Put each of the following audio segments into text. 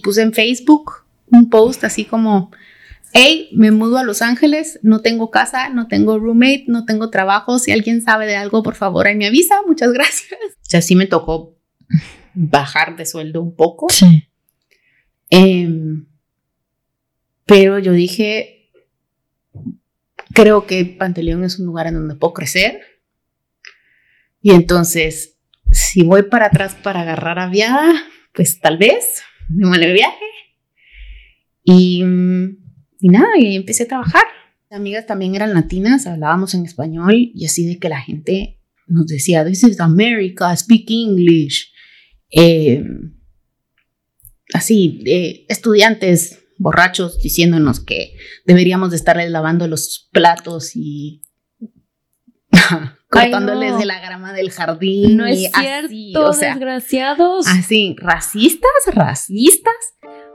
y puse en Facebook un post así como, hey, me mudo a Los Ángeles, no tengo casa, no tengo roommate, no tengo trabajo, si alguien sabe de algo, por favor, ahí me avisa, muchas gracias. O sea, sí me tocó bajar de sueldo un poco. Sí. Em, pero yo dije, creo que Panteleón es un lugar en donde puedo crecer. Y entonces, si voy para atrás para agarrar aviada, pues tal vez, me el viaje. Y, y nada, y empecé a trabajar. Las amigas también eran latinas, hablábamos en español y así de que la gente nos decía, This is America, speak English. Eh, así, eh, estudiantes borrachos diciéndonos que deberíamos de estarles lavando los platos y cortándoles de la grama del jardín. No es cierto, o sea, desgraciados. Así, racistas, racistas.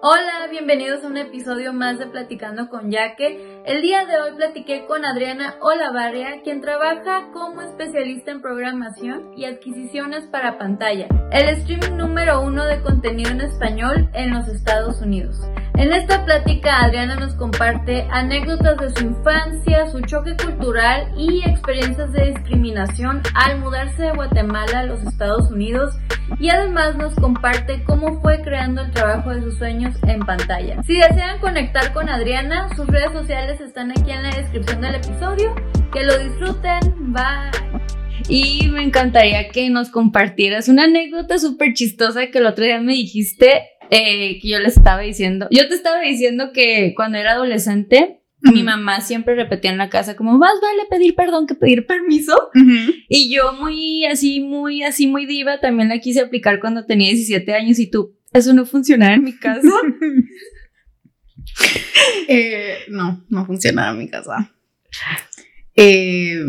Hola, bienvenidos a un episodio más de Platicando con Yaque. El día de hoy platiqué con Adriana Olavarria, quien trabaja como especialista en programación y adquisiciones para pantalla, el streaming número uno de contenido en español en los Estados Unidos. En esta plática Adriana nos comparte anécdotas de su infancia, su choque cultural y experiencias de discriminación al mudarse de Guatemala a los Estados Unidos y además nos comparte cómo fue creando el trabajo de sus sueños en pantalla. Si desean conectar con Adriana, sus redes sociales están aquí en la descripción del episodio. Que lo disfruten. Bye. Y me encantaría que nos compartieras una anécdota súper chistosa que el otro día me dijiste eh, que yo le estaba diciendo. Yo te estaba diciendo que cuando era adolescente, mi mamá siempre repetía en la casa como más vale pedir perdón que pedir permiso. Y yo muy así, muy así, muy diva, también la quise aplicar cuando tenía 17 años y tú, eso no funcionaba en mi casa. Eh, no, no funcionaba en mi casa. Eh,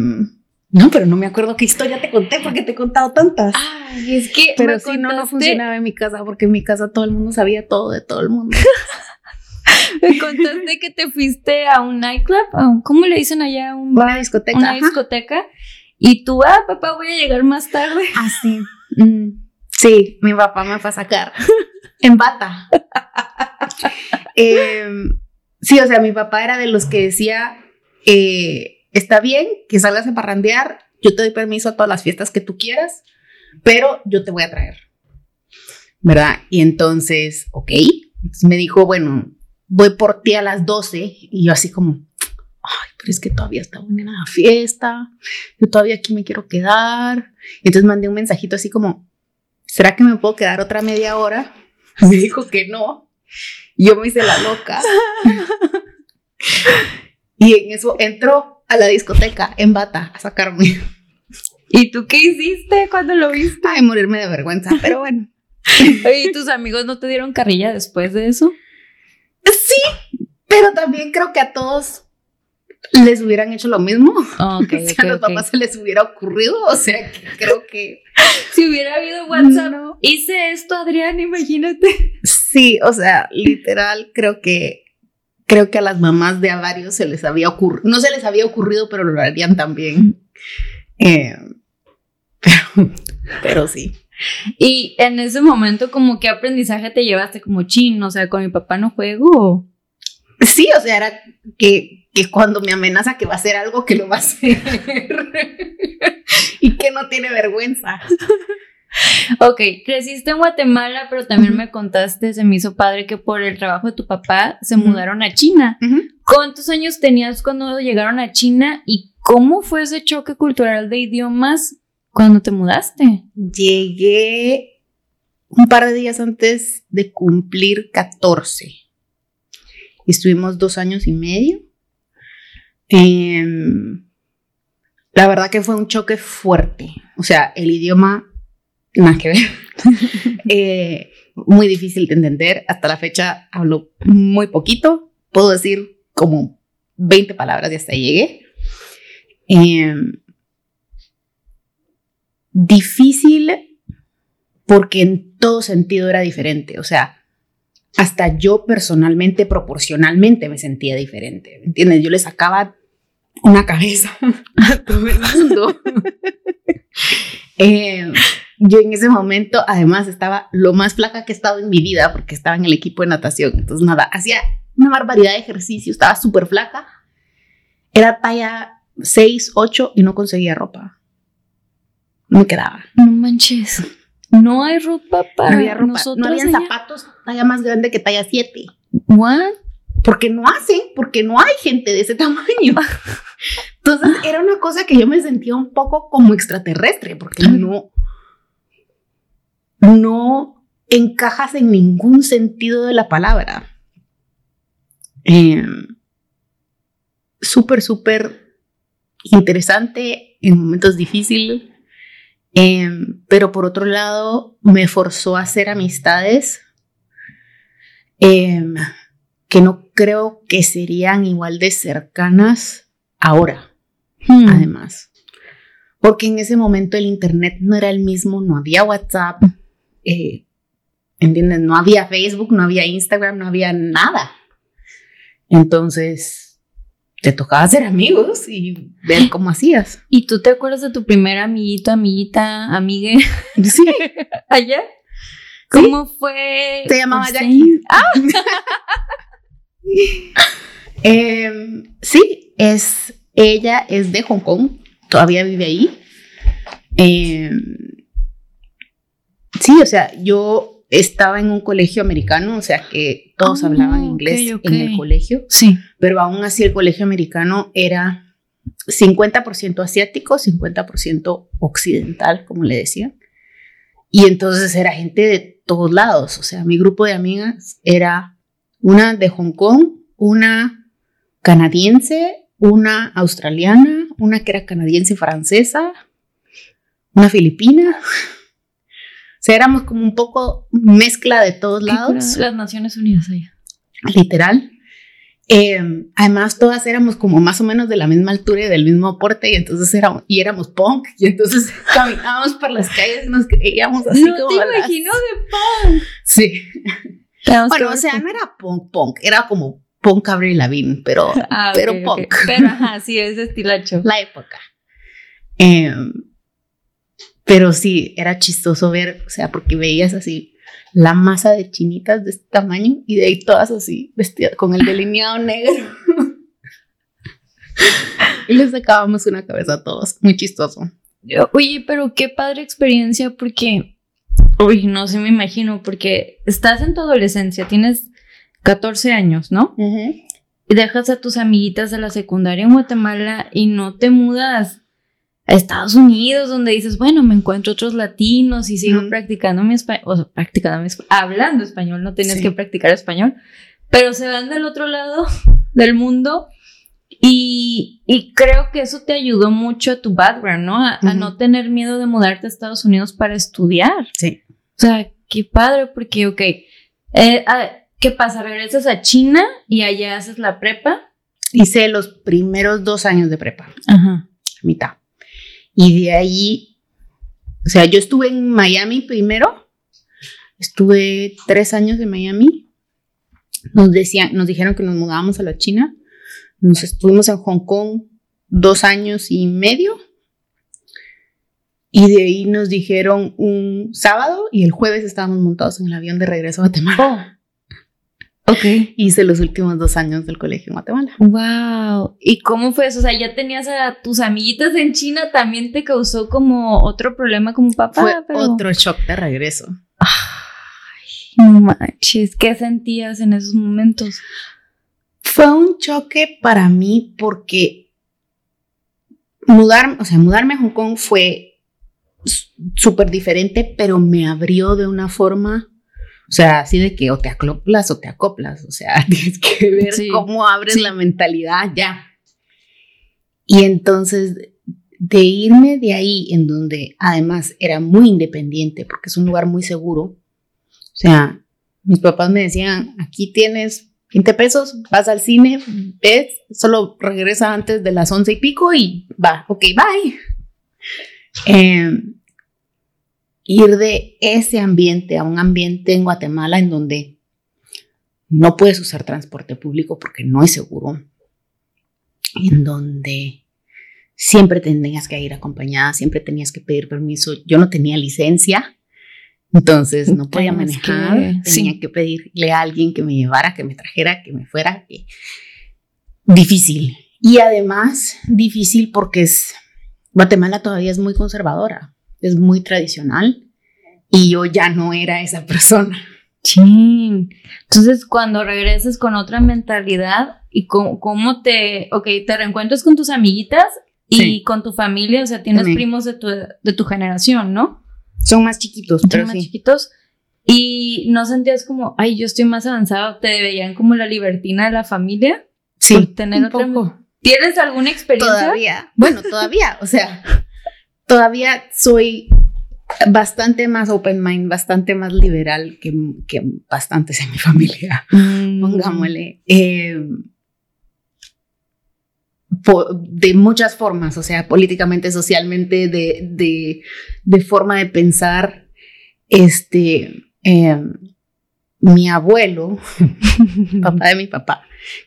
no, pero no me acuerdo qué historia te conté porque te he contado tantas. Ay, es que. Pero sí, no, no funcionaba en mi casa porque en mi casa todo el mundo sabía todo de todo el mundo. me contaste que te fuiste a un nightclub, ¿cómo le dicen allá? una discoteca. Una discoteca. Y tú, ah, papá, voy a llegar más tarde. Ah, sí. Mm. Sí, mi papá me fue a sacar en bata. Em, sí, o sea, mi papá era de los que decía, eh, está bien que salgas a parrandear, yo te doy permiso a todas las fiestas que tú quieras, pero yo te voy a traer. ¿Verdad? Y entonces, ok, entonces me dijo, bueno, voy por ti a las 12 y yo así como, ay, pero es que todavía está buena la fiesta, yo todavía aquí me quiero quedar. Entonces mandé un mensajito así como, ¿será que me puedo quedar otra media hora? Me dijo que no. Yo me hice la loca. y en eso entró a la discoteca en bata a sacarme. ¿Y tú qué hiciste cuando lo viste? Ay, morirme de vergüenza, pero bueno. ¿y tus amigos no te dieron carrilla después de eso? Sí, pero también creo que a todos les hubieran hecho lo mismo. Okay, si a los papás se les hubiera ocurrido, o sea, creo que... si hubiera habido WhatsApp, hice esto, Adrián, imagínate. Sí, o sea, literal, creo que... Creo que a las mamás de a varios se les había ocurrido, no se les había ocurrido, pero lo harían también. Eh, pero, pero sí. Y en ese momento, como qué aprendizaje te llevaste como chin, o sea, con mi papá no juego. Sí, o sea, era que que cuando me amenaza que va a hacer algo, que lo va a hacer. y que no tiene vergüenza. Ok, creciste en Guatemala, pero también me contaste, se me hizo padre que por el trabajo de tu papá se mudaron a China. ¿Cuántos años tenías cuando llegaron a China y cómo fue ese choque cultural de idiomas cuando te mudaste? Llegué un par de días antes de cumplir 14. Estuvimos dos años y medio. Em, la verdad que fue un choque fuerte. O sea, el idioma, nada que ver. Eh, muy difícil de entender. Hasta la fecha hablo muy poquito. Puedo decir como 20 palabras y hasta llegué. Em, difícil porque en todo sentido era diferente. O sea, hasta yo personalmente, proporcionalmente me sentía diferente. ¿Entiendes? Yo le sacaba una cabeza a todo el mundo. Eh, yo en ese momento, además, estaba lo más flaca que he estado en mi vida porque estaba en el equipo de natación. Entonces, nada, hacía una barbaridad de ejercicio, estaba súper flaca. Era talla 6, 8 y no conseguía ropa. No me quedaba. No manches. No hay ropa para no había ropa. nosotros. No había zapatos talla más grande que talla 7. What? Porque no hacen, porque no hay gente de ese tamaño. Entonces era una cosa que yo me sentía un poco como extraterrestre, porque no, no encajas en ningún sentido de la palabra. Eh, súper, súper interesante en momentos difíciles. Eh, pero por otro lado, me forzó a hacer amistades eh, que no creo que serían igual de cercanas ahora, Hmm. además. Porque en ese momento el internet no era el mismo, no había WhatsApp, eh, ¿entiendes? No había Facebook, no había Instagram, no había nada. Entonces, te tocaba hacer amigos y ver cómo hacías. ¿Y tú te acuerdas de tu primer amiguito, amiguita, amigue Sí, allá? ¿Cómo fue? se llamaba Jackie. Ah, Em, sí, es, ella es de Hong Kong, todavía vive ahí. Em, sí, o sea, yo estaba en un colegio americano, o sea que todos Ah, hablaban inglés en el colegio, sí. pero aún así el colegio americano era 50% asiático, 50% occidental, como le decía. Y entonces era gente de todos lados, o sea, mi grupo de amigas era una de Hong Kong, una canadiense, una australiana, una que era canadiense francesa, una filipina. O sea, éramos como un poco mezcla de todos lados. Las Naciones Unidas allá. literal. Eh, además, todas éramos como más o menos de la misma altura y del mismo porte, y entonces éramos, y éramos punk, y entonces caminábamos por las calles y nos creíamos así no como te las- imagino de punk. Sí. Bueno, o sea, no era punk punk, era como punk Avril Lavigne, pero Ah, pero punk. Pero ajá, sí, es estilacho. la época. Eh, pero sí, era chistoso ver, o sea, porque veías así la masa de chinitas de este tamaño y de ahí todas así, vestidas con el delineado negro. y les sacábamos una cabeza a todos, muy chistoso. Oye, pero qué padre experiencia porque, uy, no sé, me imagino, porque estás en tu adolescencia, tienes 14 años, ¿no? Y dejas a tus amiguitas de la secundaria en Guatemala y no te mudas a Estados Unidos, donde dices, bueno, me encuentro otros latinos y sigo practicando mi español, o sea, practicando mi espa- hablando español, no tienes Sí. que practicar español, pero se van del otro lado del mundo y, y creo que eso te ayudó mucho a tu background, ¿no? A, no tener miedo de mudarte a Estados Unidos para estudiar. Sí. O sea, qué padre, porque, ok, eh, ah, ¿qué pasa? Regresas a China y allá haces la prepa. Hice los primeros dos años de prepa, Ajá. mitad. Y de ahí, o sea, yo estuve en Miami primero, estuve tres años en Miami. Nos, decían, nos dijeron que nos mudábamos a la China. Nos estuvimos en Hong Kong dos años y medio. Y de ahí nos dijeron un sábado y el jueves estábamos montados en el avión de regreso a Guatemala. Ok. Hice los últimos dos años del colegio en Guatemala. Wow. ¿Y cómo fue eso? O sea, ya tenías a tus amiguitas en China, también te causó como otro problema como papá. Fue pero- otro shock de regreso. Ay, manches, ¿qué sentías en esos momentos? Fue un choque para mí porque mudar, o sea, mudarme a Hong Kong fue súper diferente, pero me abrió de una forma, o sea, así de que o te acoplas o te acoplas, o sea, tienes que ver Sí. cómo abres Sí. la mentalidad ya. Y entonces, de irme de ahí, en donde además era muy independiente, porque es un lugar muy seguro, o sea, mis papás me decían, aquí tienes 20 pesos, vas al cine, ves, solo regresa antes de las 11 y pico y va, ok, bye. Eh, ir de ese ambiente a un ambiente en Guatemala en donde no puedes usar transporte público porque no es seguro. en donde siempre tenías que ir acompañada, siempre tenías que pedir permiso. Yo no tenía licencia, entonces no podía que- manejar, tenía sí. que pedirle a alguien que me llevara, que me trajera, que me fuera. que- Difícil. Y además difícil porque es Guatemala todavía es muy conservadora, es muy tradicional y yo ya no era esa persona. Chin. Entonces, cuando regresas con otra mentalidad y cómo, cómo te, ok, te reencuentras con tus amiguitas y Sí. con tu familia, o sea, tienes También. primos de tu, de tu generación, ¿no? Son más chiquitos, Son pero más sí. chiquitos. Y no sentías como, ay, yo estoy más avanzado, te veían como la libertina de la familia. Sí, por tener un otra- poco. ¿Tienes alguna experiencia? Todavía, bueno, todavía, o sea, todavía soy bastante más open mind, bastante más liberal que, que bastantes en mi familia. Mm. pongámosle, eh, po- de muchas formas, o sea, políticamente, socialmente, de, de, de forma de pensar, este, eh, mi abuelo, papá de mi papá,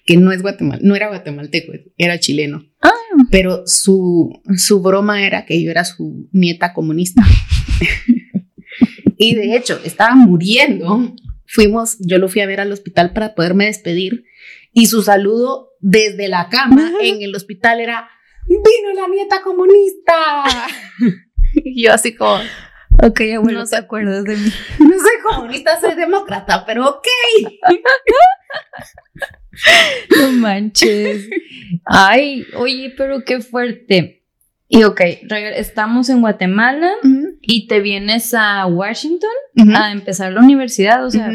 que no es guatemal, no era guatemalteco, era chileno, Ah. Pero su, su broma era que yo era su nieta comunista. y de hecho, estaba muriendo. Fuimos, yo lo fui a ver al hospital para poderme despedir y su saludo desde la cama en el hospital era, vino la nieta comunista. y yo así como, Ok, abuelo, No te acuerdas de mí. no soy comunista, soy demócrata, pero ok. No manches. Ay, oye, pero qué fuerte. Y ok, estamos en Guatemala y te vienes a Washington a empezar la universidad. O sea,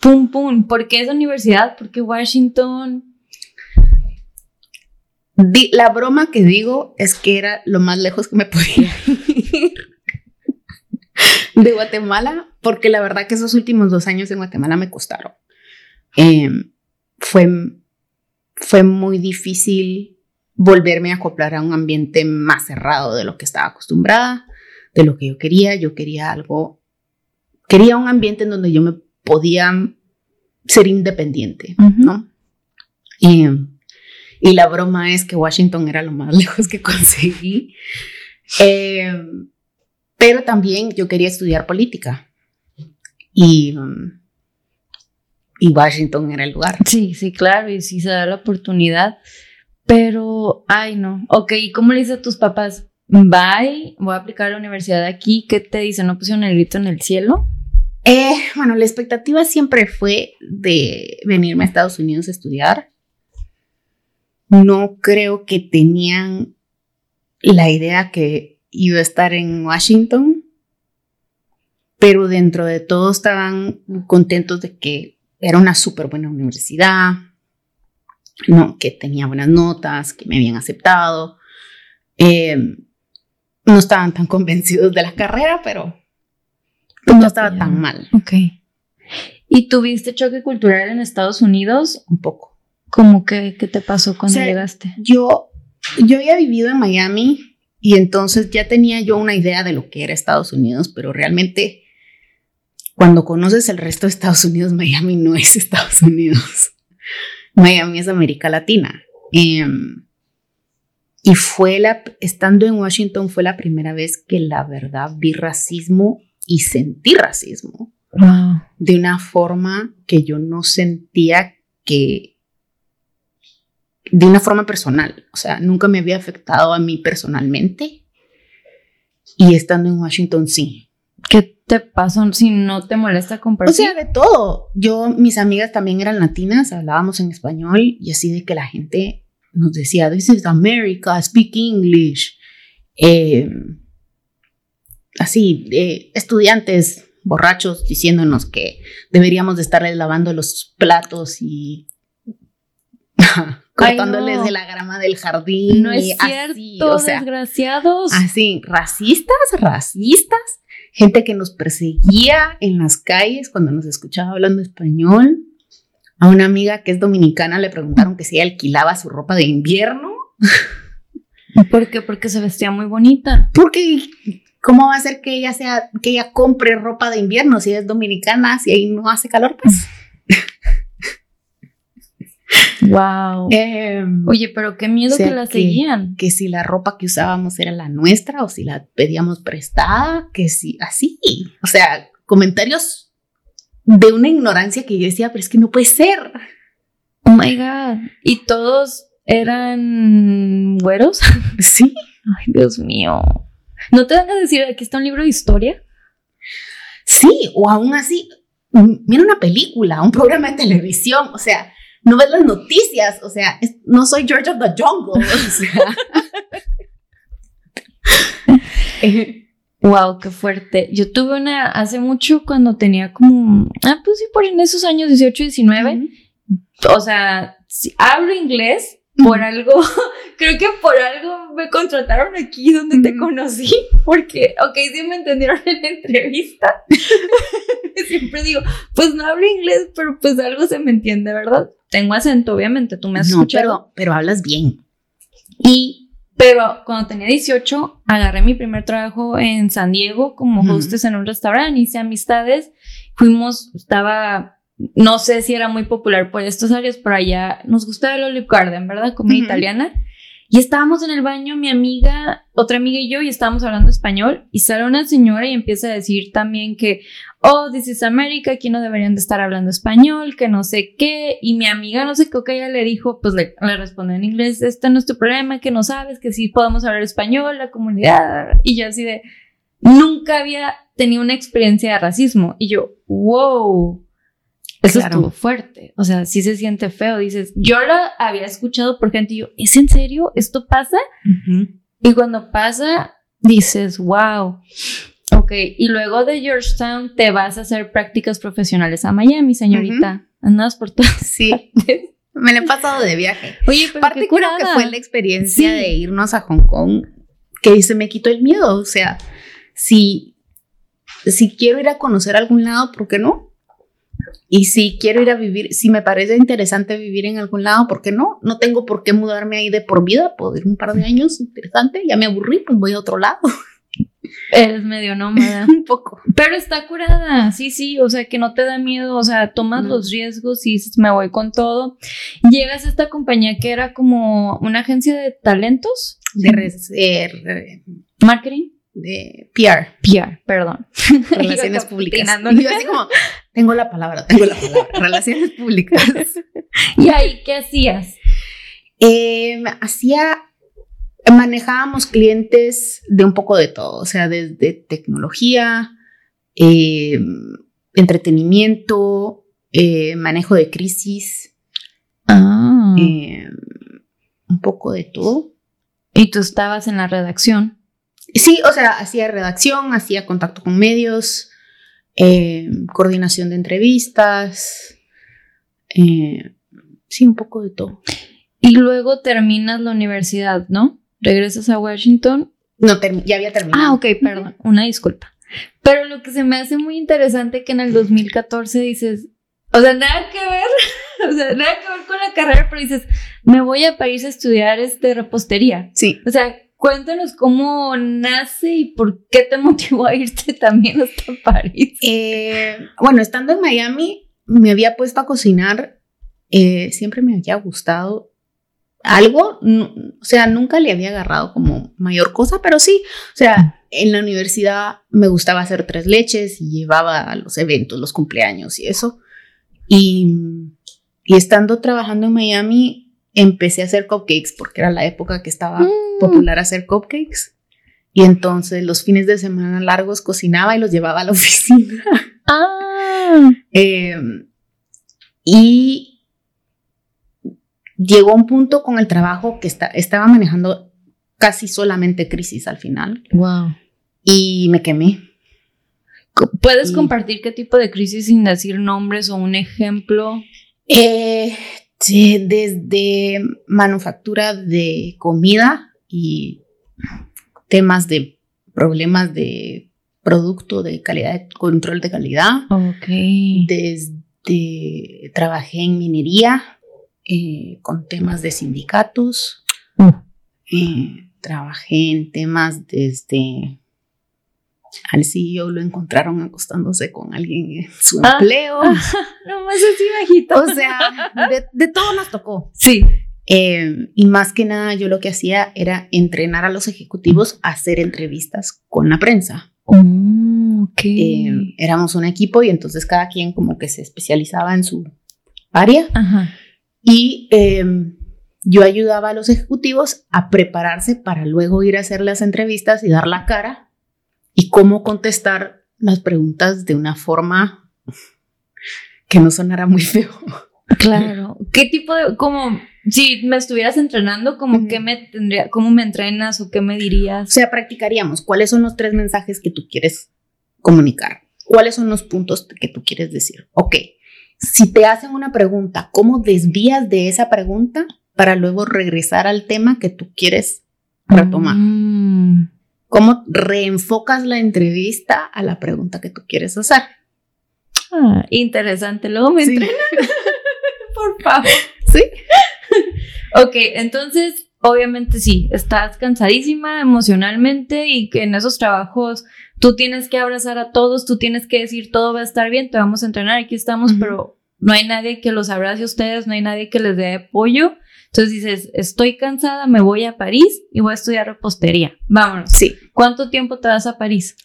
pum, pum. ¿Por qué esa universidad? ¿Por qué Washington? Di- la broma que digo es que era lo más lejos que me podía ir de Guatemala, porque la verdad que esos últimos dos años en Guatemala me costaron. Eh, fue, fue muy difícil volverme a acoplar a un ambiente más cerrado de lo que estaba acostumbrada, de lo que yo quería. Yo quería algo, quería un ambiente en donde yo me podía ser independiente. ¿no? Y, y la broma es que Washington era lo más lejos que conseguí. Eh, pero también yo quería estudiar política. Y, um, y Washington era el lugar. Sí, sí, claro, y sí se da la oportunidad. Pero, ay, no. Ok, ¿y cómo le dices a tus papás? Bye, voy a aplicar a la universidad aquí. ¿Qué te dicen? ¿No pusieron el grito en el cielo? Eh, bueno, la expectativa siempre fue de venirme a Estados Unidos a estudiar. No creo que tenían la idea que iba a estar en Washington, pero dentro de todo estaban contentos de que era una súper buena universidad, no, que tenía buenas notas, que me habían aceptado. Eh, no estaban tan convencidos de la carrera, pero no estaba tan mal, Ok. ¿Y tuviste choque cultural en Estados Unidos? un poco. ¿Cómo que qué te pasó cuando O sea, llegaste? Yo, yo había vivido en Miami y entonces ya tenía yo una idea de lo que era Estados Unidos, pero realmente cuando conoces el resto de Estados Unidos, Miami no es Estados Unidos. Miami es América Latina. Em, y fue la, estando en Washington fue la primera vez que la verdad vi racismo y sentí racismo Wow. de una forma que yo no sentía que de una forma personal, o sea, nunca me había afectado a mí personalmente y estando en Washington sí. ¿Qué te pasó si no te molesta O compartir? sea, de todo. Yo, mis amigas también eran latinas, hablábamos en español y así de que la gente nos decía, this is America, speak English. Eh, así, eh, estudiantes borrachos diciéndonos que deberíamos de estarles lavando los platos y cortándoles no. de la grama del jardín. no es cierto, así, o sea, desgraciados. Así, racistas, racistas, gente que nos perseguía en las calles cuando nos escuchaba hablando español. A una amiga que es dominicana le preguntaron que si ella alquilaba su ropa de invierno. ¿Por qué? Porque se vestía muy bonita. Porque, ¿cómo va a ser que ella sea, que ella compre ropa de invierno si es dominicana, si ahí no hace calor? Pues Wow. Eh, Oye, pero qué miedo o sea que la seguían. que si la ropa que usábamos era la nuestra o si la pedíamos prestada, que si así. O sea, comentarios de una ignorancia que yo decía, pero es que no puede ser. Oh my God. ¿Y todos eran güeros? Sí. Ay, Dios mío. ¿No te van a decir, aquí está un libro de historia? Sí, o aún así, mira una película, un programa de televisión, o sea, no ves las noticias, o sea, es- no soy George of the Jungle, o sea. Wow, qué fuerte. Yo tuve una hace mucho cuando tenía como, ah, pues sí, por en esos años 18, 19. O sea, si hablo inglés por algo, creo que por algo me contrataron aquí donde te conocí, porque, ok, sí me entendieron en la entrevista. Siempre digo, pues no hablo inglés, pero pues algo se me entiende, ¿verdad? Tengo acento, obviamente, tú me has no, escuchado. pero, pero hablas bien. Y, pero cuando tenía 18, agarré mi primer trabajo en San Diego como hostess en un restaurante, hice amistades, fuimos, estaba, no sé si era muy popular por estas áreas, pero allá nos gustaba el Olive Garden, ¿verdad? Comida italiana. Y estábamos en el baño, mi amiga, otra amiga y yo, y estábamos hablando español, y sale una señora y empieza a decir también que, oh, this is America, aquí no deberían de estar hablando español, que no sé qué, y mi amiga, no sé qué, que ella le dijo, pues le, le respondió en inglés, este no es tu problema, que no sabes, que sí podemos hablar español, la comunidad, y yo así de, nunca había tenido una experiencia de racismo, y yo, wow. Eso Claro. estuvo fuerte. O sea, sí se siente feo. Dices, yo lo había escuchado por gente y yo, ¿es en serio? ¿Esto pasa? Y cuando pasa, dices, wow. Ok, y luego de Georgetown te vas a hacer prácticas profesionales a Miami, señorita. Andas por todas Sí, partes. me lo he pasado de viaje. Oye, pero Parte qué creo que fue la experiencia Sí. de irnos a Hong Kong que se me quitó el miedo. O sea, si, si quiero ir a conocer algún lado, ¿por qué no? Y si quiero ir a vivir, si me parece interesante vivir en algún lado, ¿por qué no? No tengo por qué mudarme ahí de por vida, puedo ir un par de años, interesante, ya me aburrí, pues voy a otro lado, Eres medio nómada. un poco. Pero está curada, sí, sí, o sea, que no te da miedo, o sea, tomas No. los riesgos y dices, me voy con todo. Llegas a esta compañía que era como una agencia de talentos, De, res- eh, re- marketing, de PR, PR, perdón. relaciones públicas. Y yo así como, tengo la palabra, tengo la palabra, relaciones públicas. ¿Y ahí qué hacías? Eh, hacía, manejábamos clientes de un poco de todo, o sea, desde tecnología, eh, entretenimiento, eh, manejo de crisis, Ah. eh, un poco de todo. y tú estabas en la redacción. Sí, o sea, hacía redacción, hacía contacto con medios, eh, coordinación de entrevistas, eh, sí, un poco de todo. Y luego terminas la universidad, ¿no? Regresas a Washington. No, ya había terminado. Ah, ok, perdón, una disculpa. Pero lo que se me hace muy interesante que en el 2014 dices, o sea, nada que ver, o sea, nada que ver con la carrera, pero dices, me voy a París a estudiar este repostería. Sí. O sea, cuéntanos cómo nace y por qué te motivó a irte también hasta París. Eh, bueno, estando en Miami, me había puesto a cocinar. eh, siempre me había gustado algo, o sea, nunca le había agarrado como mayor cosa, pero sí, o sea, en la universidad me gustaba hacer tres leches y llevaba a los eventos, los cumpleaños y eso. Y estando trabajando en Miami, empecé a hacer cupcakes porque era la época que estaba Mm. popular hacer cupcakes. Y entonces los fines de semana largos cocinaba y los llevaba a la oficina. Ah, Eh, y llegó un punto con el trabajo que esta- estaba manejando casi solamente crisis al final wow. y me quemé. ¿Puedes Y- compartir qué tipo de crisis sin decir nombres o un ejemplo? Eh, sí, desde manufactura de comida y temas de problemas de producto, de calidad, control de calidad. Ok. Desde trabajé en minería eh, con temas de sindicatos. Mm. Eh, trabajé en temas desde Al CEO lo encontraron acostándose con alguien en su Ah. empleo. No más así bajito. O sea, de, de todo nos tocó. sí. Eh, y más que nada, yo lo que hacía era entrenar a los ejecutivos a hacer entrevistas con la prensa. Oh, ok. Eh, éramos un equipo y entonces cada quien como que se especializaba en su área. Ajá. Y eh, yo ayudaba a los ejecutivos a prepararse para luego ir a hacer las entrevistas y dar la cara y cómo contestar las preguntas de una forma que no sonara muy feo. Claro. ¿Qué tipo de, como, si me estuvieras entrenando, como me tendría, cómo me entrenas o qué me O dirías? sea, practicaríamos cuáles son los tres mensajes que tú quieres comunicar, cuáles son los puntos que tú quieres decir. Ok, si te hacen una pregunta, ¿cómo desvías de esa pregunta para luego regresar al tema que tú quieres retomar? Mm. ¿Cómo reenfocas la entrevista a la pregunta que tú quieres hacer? Ah, interesante. Luego me Sí. entrenas. Por favor. Sí. Ok, entonces, obviamente sí, estás cansadísima emocionalmente y que en esos trabajos tú tienes que abrazar a todos, tú tienes que decir todo va a estar bien, te vamos a entrenar, aquí estamos, pero no hay nadie que los abrace a ustedes, no hay nadie que les dé apoyo. Entonces dices, estoy cansada, me voy a París y voy a estudiar repostería. Vámonos. Sí. ¿Cuánto tiempo te vas a París?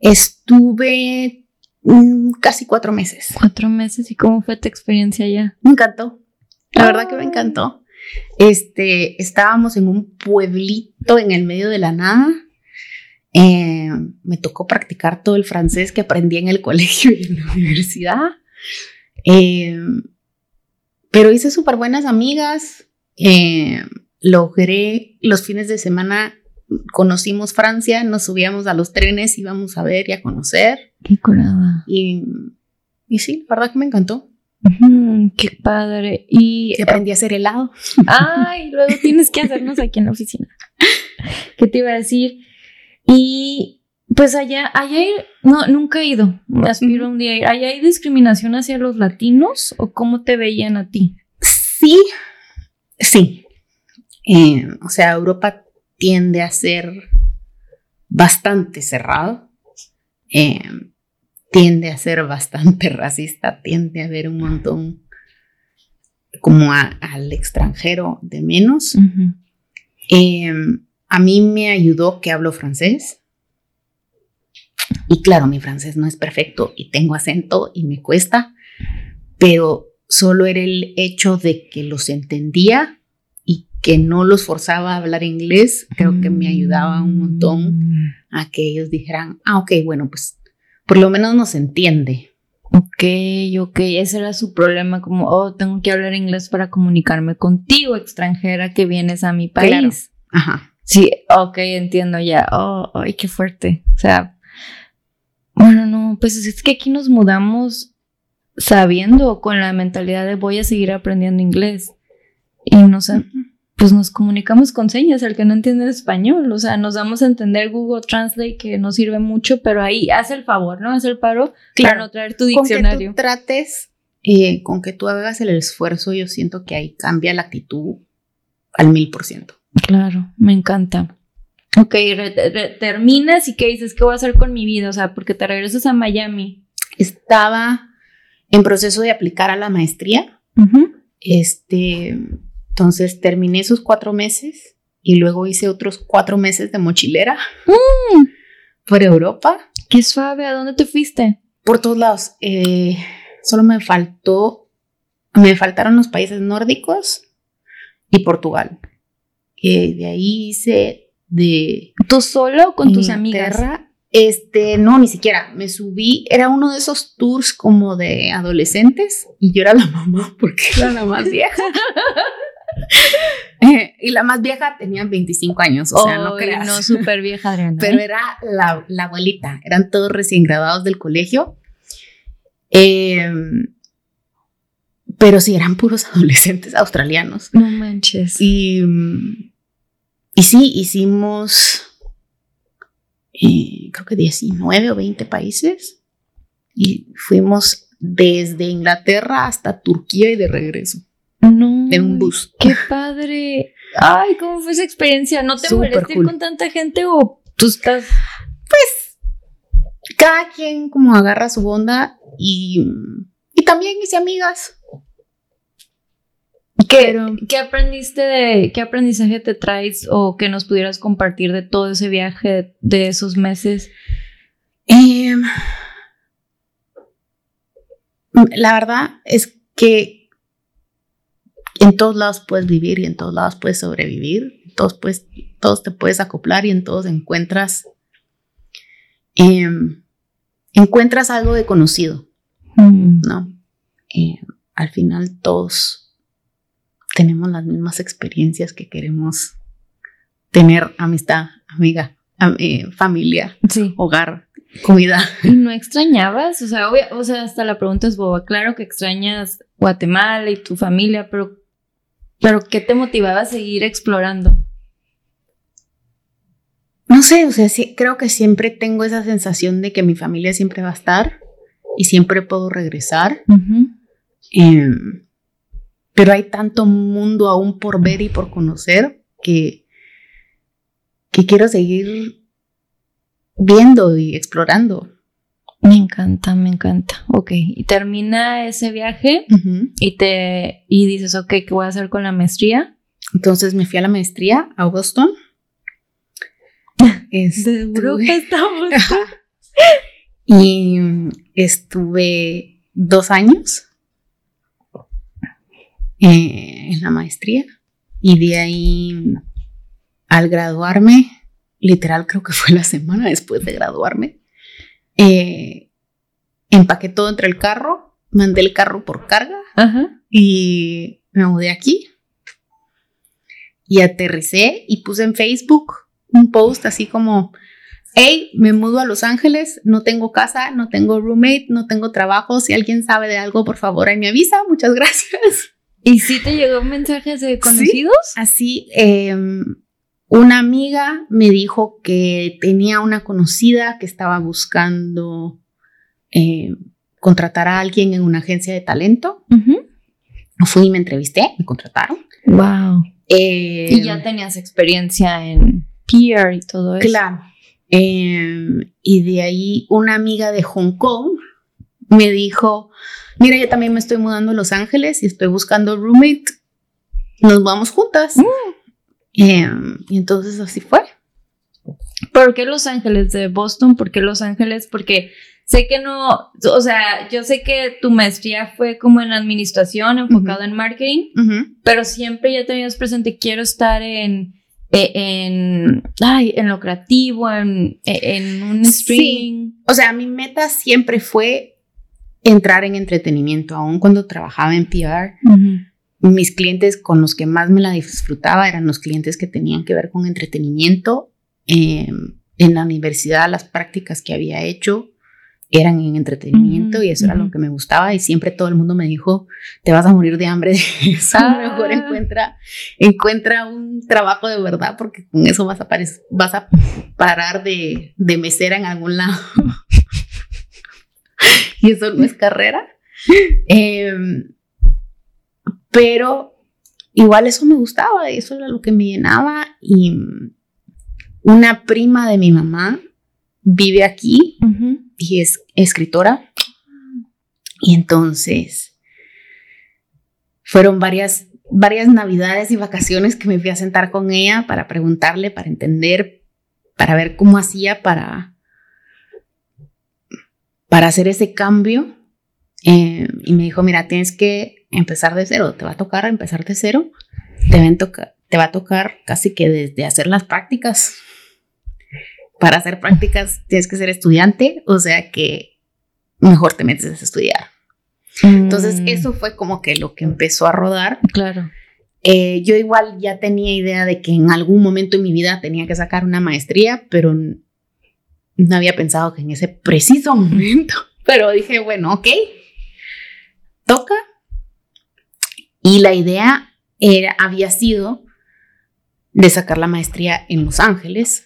Estuve mm, casi cuatro meses. Cuatro meses. ¿Y cómo fue tu experiencia allá? Me encantó. La verdad que me Ay. encantó. Este, estábamos en un pueblito en el medio de la nada. Eh, me tocó practicar todo el francés que aprendí en el colegio y en la universidad. Eh, pero hice súper buenas amigas. Eh, logré los fines de semana, conocimos Francia, nos subíamos a los trenes, íbamos a ver y a conocer. Qué curada. Y, y sí, la verdad que me encantó. Qué padre. Y Y aprendí a hacer helado. Ay, luego tienes que hacernos aquí en la oficina. ¿Qué te iba a decir? Y pues allá, allá hay- no, nunca he ido. Me aspiro un día a ir. ¿Allá hay discriminación hacia los latinos o cómo te veían a ti? Sí, sí. Eh, o sea, Europa tiende a ser bastante cerrado, eh, tiende a ser bastante racista, tiende a ver un montón como a- al extranjero de menos. Eh, a mí me ayudó que hablo francés. Y claro, mi francés no es perfecto y tengo acento y me cuesta, pero solo era el hecho de que los entendía y que no los forzaba a hablar inglés, creo que me ayudaba un montón a que ellos dijeran, ah, ok, bueno, pues por lo menos nos entiende. Ok, ok, ese era su problema, como, oh, tengo que hablar inglés para comunicarme contigo, extranjera, que vienes a mi país. Claro. Ajá. Sí, ok, entiendo ya. Oh, ay, qué fuerte. O sea, bueno, no, pues es que aquí nos mudamos sabiendo con la mentalidad de voy a seguir aprendiendo inglés. Y nos, pues nos comunicamos con señas, el que no entiende español. O sea, nos damos a entender Google Translate que nos sirve mucho, pero ahí haz el favor, ¿no? Haz el paro para no traer tu Con que diccionario. tú trates, eh, con que tú hagas el esfuerzo, yo siento que ahí cambia la actitud al mil por ciento. Claro, me encanta. Ok, terminas y qué dices, ¿qué voy a hacer con mi vida? O sea, porque te regresas a Miami. Estaba en proceso de aplicar a la maestría. Este, entonces terminé esos cuatro meses y luego hice otros cuatro meses de mochilera Mm. por Europa, Qué suave, ¿a dónde te fuiste? por todos lados. Eh, solo me faltó, me faltaron los países nórdicos y Portugal. Y de ahí hice de ¿Tú solo o con tus amigas? Este, no, ni siquiera. Me subí, era uno de esos tours como de adolescentes y yo era la mamá porque era la más vieja. Eh, y la más vieja tenía 25 años, o sea, no creas. No, súper vieja, Adriana. Pero ¿eh? era la, la abuelita, eran todos recién graduados del colegio. Eh, pero sí, eran puros adolescentes australianos. No manches. Y, y sí, hicimos eh, creo que 19 o 20 países y fuimos desde Inglaterra hasta Turquía y de regreso No. en un bus. Qué padre. Ay, ¿cómo fue esa experiencia? ¿No te ir cool. con tanta gente o tú estás cada quien como agarra su onda y, y también hice amigas. ¿Qué, ¿Qué aprendiste de, qué aprendizaje te traes o que nos pudieras compartir de todo ese viaje, de esos meses? Em, la verdad es que en todos lados puedes vivir y en todos lados puedes sobrevivir, todos, puedes, todos te puedes acoplar y en todos encuentras, em, encuentras algo de conocido, mm. ¿no? Eh, al final todos tenemos las mismas experiencias que queremos tener amistad, amiga, eh, familia, hogar, comida. ¿Y no extrañabas? O sea, o sea, hasta la pregunta es boba. Claro que extrañas Guatemala y tu familia, pero, pero ¿qué te motivaba a seguir explorando? No sé, o sea, sí, creo que siempre tengo esa sensación de que mi familia siempre va a estar y siempre puedo regresar. Pero hay tanto mundo aún por ver y por conocer que, que quiero seguir viendo y explorando. Me encanta, me encanta. Ok, y termina ese viaje y te y dices, ok, ¿qué voy a hacer con la maestría? Entonces me fui a la maestría a Boston. Estuve... estamos. y estuve dos años eh, en la maestría y de ahí al graduarme literal creo que fue la semana después de graduarme, eh, empaqué todo entre el carro, mandé el carro por carga y me mudé aquí. Y aterricé y puse en Facebook un post así como, hey, me mudo a Los Ángeles, no tengo casa, no tengo roommate, no tengo trabajo, si alguien sabe de algo, por favor, ahí me avisa, muchas gracias. ¿Y si te llegó mensajes de conocidos? Así, eh, una amiga me dijo que tenía una conocida que estaba buscando eh, contratar a alguien en una agencia de talento. Fui y me entrevisté, me contrataron. Wow. Eh, y ya tenías experiencia en peer y todo eso. Claro. Em, y de ahí una amiga de Hong Kong me dijo, mira, yo también me estoy mudando a Los Ángeles y estoy buscando roommate. Nos vamos juntas. Mm. Em, y entonces así fue. ¿Por qué Los Ángeles de Boston? ¿Por qué Los Ángeles? Porque sé que no, o sea, yo sé que tu maestría fue como en administración, enfocado en marketing, pero siempre ya tenías presente, quiero estar en, e, en, en lo creativo, en, e, en un streaming. O sea, mi meta siempre fue entrar en entretenimiento, aún cuando trabajaba en PR mis clientes con los que más me la disfrutaba eran los clientes que tenían que ver con entretenimiento. Em, en la universidad las prácticas que había hecho eran en entretenimiento y eso era lo que me gustaba y siempre todo el mundo me dijo, te vas a morir de hambre eso, mejor ah. encuentra, encuentra un trabajo de verdad porque con eso vas a, vas a parar de, de mesera en algún lado. y eso no es carrera. Eh, pero igual eso me gustaba, eso era lo que me llenaba y una prima de mi mamá vive aquí y es escritora y entonces fueron varias varias navidades y vacaciones que me fui a sentar con ella para preguntarle, para entender, para ver cómo hacía para para hacer ese cambio eh, y me dijo, mira, tienes que empezar de cero, te va a tocar empezar de cero, te va a, tocar, te va a tocar casi que desde hacer las prácticas. Para hacer prácticas tienes que ser estudiante, o sea que mejor te metes a estudiar. Entonces mm. eso fue como que lo que empezó a rodar. Claro. Eh, yo igual ya tenía idea de que en algún momento en mi vida tenía que sacar una maestría, pero no había pensado que en ese preciso momento. Pero dije, bueno, ok, toca, y la idea era, había sido de sacar la maestría en Los Ángeles,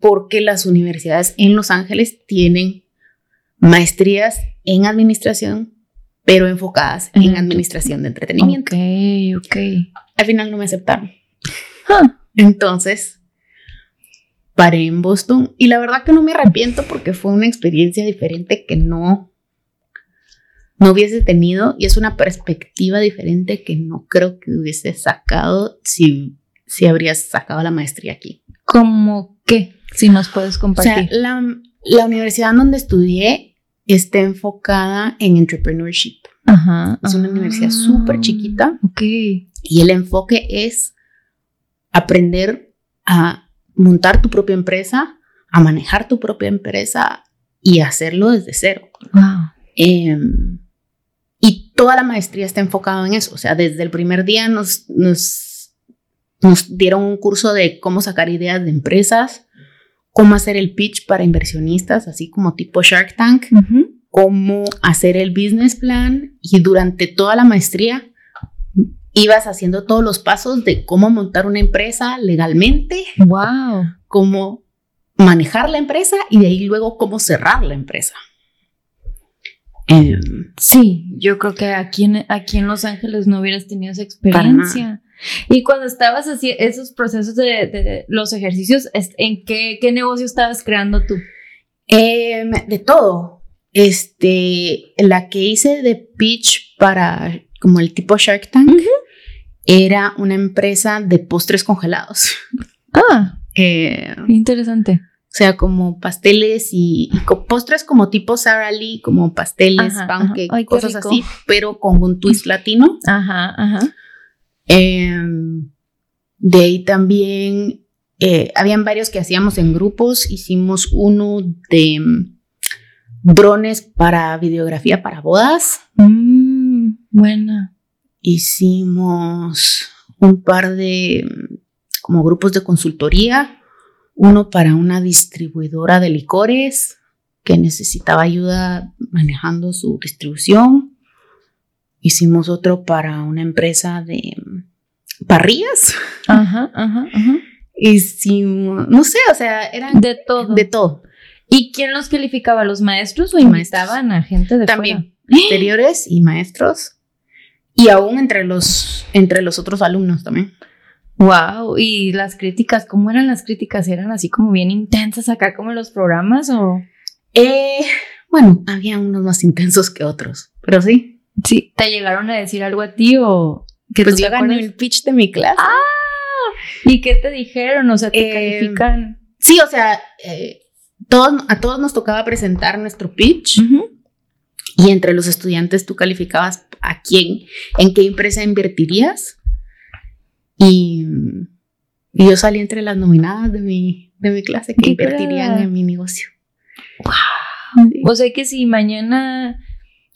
porque las universidades en Los Ángeles tienen maestrías en administración, pero enfocadas en administración de entretenimiento. Ok, ok. Al final no me aceptaron. Entonces, paré en Boston y la verdad que no me arrepiento porque fue una experiencia diferente que no, no hubiese tenido y es una perspectiva diferente que no creo que hubiese sacado si, si habrías sacado la maestría aquí. ¿Cómo qué? Si nos puedes O compartir. sea, la, la universidad donde estudié está enfocada en entrepreneurship. Ajá. Es una Ah, universidad súper chiquita Ok. y el enfoque es aprender a montar tu propia empresa, a manejar tu propia empresa y hacerlo desde cero. Wow. Em, y toda la maestría está enfocada en eso. O sea, desde el primer día nos, nos, nos dieron un curso de cómo sacar ideas de empresas, cómo hacer el pitch para inversionistas, así como tipo Shark Tank, cómo hacer el business plan y durante toda la maestría ibas haciendo todos los pasos de cómo montar una empresa legalmente, Wow. cómo manejar la empresa y de ahí luego cómo cerrar la empresa. Em, Sí, yo creo que aquí en, aquí en Los Ángeles no hubieras tenido esa experiencia. Y cuando estabas así, esos procesos de, de los ejercicios, ¿en qué, qué negocio estabas creando tú? Em, de todo. Este, la que hice de pitch para como el tipo Shark Tank Ujú. Era una empresa de postres congelados. Ah, Eh, interesante. o sea, como pasteles y, postres como tipo Sara Lee, como pasteles, Ajá, pancakes, ajá. Ay, cosas rico. así, pero con un twist latino. Ajá, ajá. Em, de ahí también eh, habían varios que hacíamos en grupos. Hicimos uno de mm, drones para videografía para bodas. Mm, buena. Hicimos un par de como grupos de consultoría. Uno para una distribuidora de licores que necesitaba ayuda manejando su distribución. Hicimos otro para una empresa de parrillas. Ajá, ajá, ajá. Hicimos, no sé, o sea, eran De todo. de todo. ¿Y quién los calificaba? ¿Los maestros o Maestros. invitaban a gente de También exteriores y maestros. Y aún entre los, entre los otros alumnos también. Wow, y las críticas, ¿cómo eran las críticas? ¿Eran así como bien intensas acá como en los programas o Eh, bueno, había unos más intensos que otros, pero sí. sí te llegaron a decir algo a ti o que Pues tú yo gané el pitch de mi clase. ¿Y qué te dijeron? O sea, te Eh, califican. Sí, o sea, eh, todos, a todos nos tocaba presentar nuestro pitch. Y entre los estudiantes tú calificabas a quién, en qué empresa invertirías. Y, y yo salí entre las nominadas de mi, de mi clase que ¡Qué invertirían en mi negocio. Sí. O sea que si mañana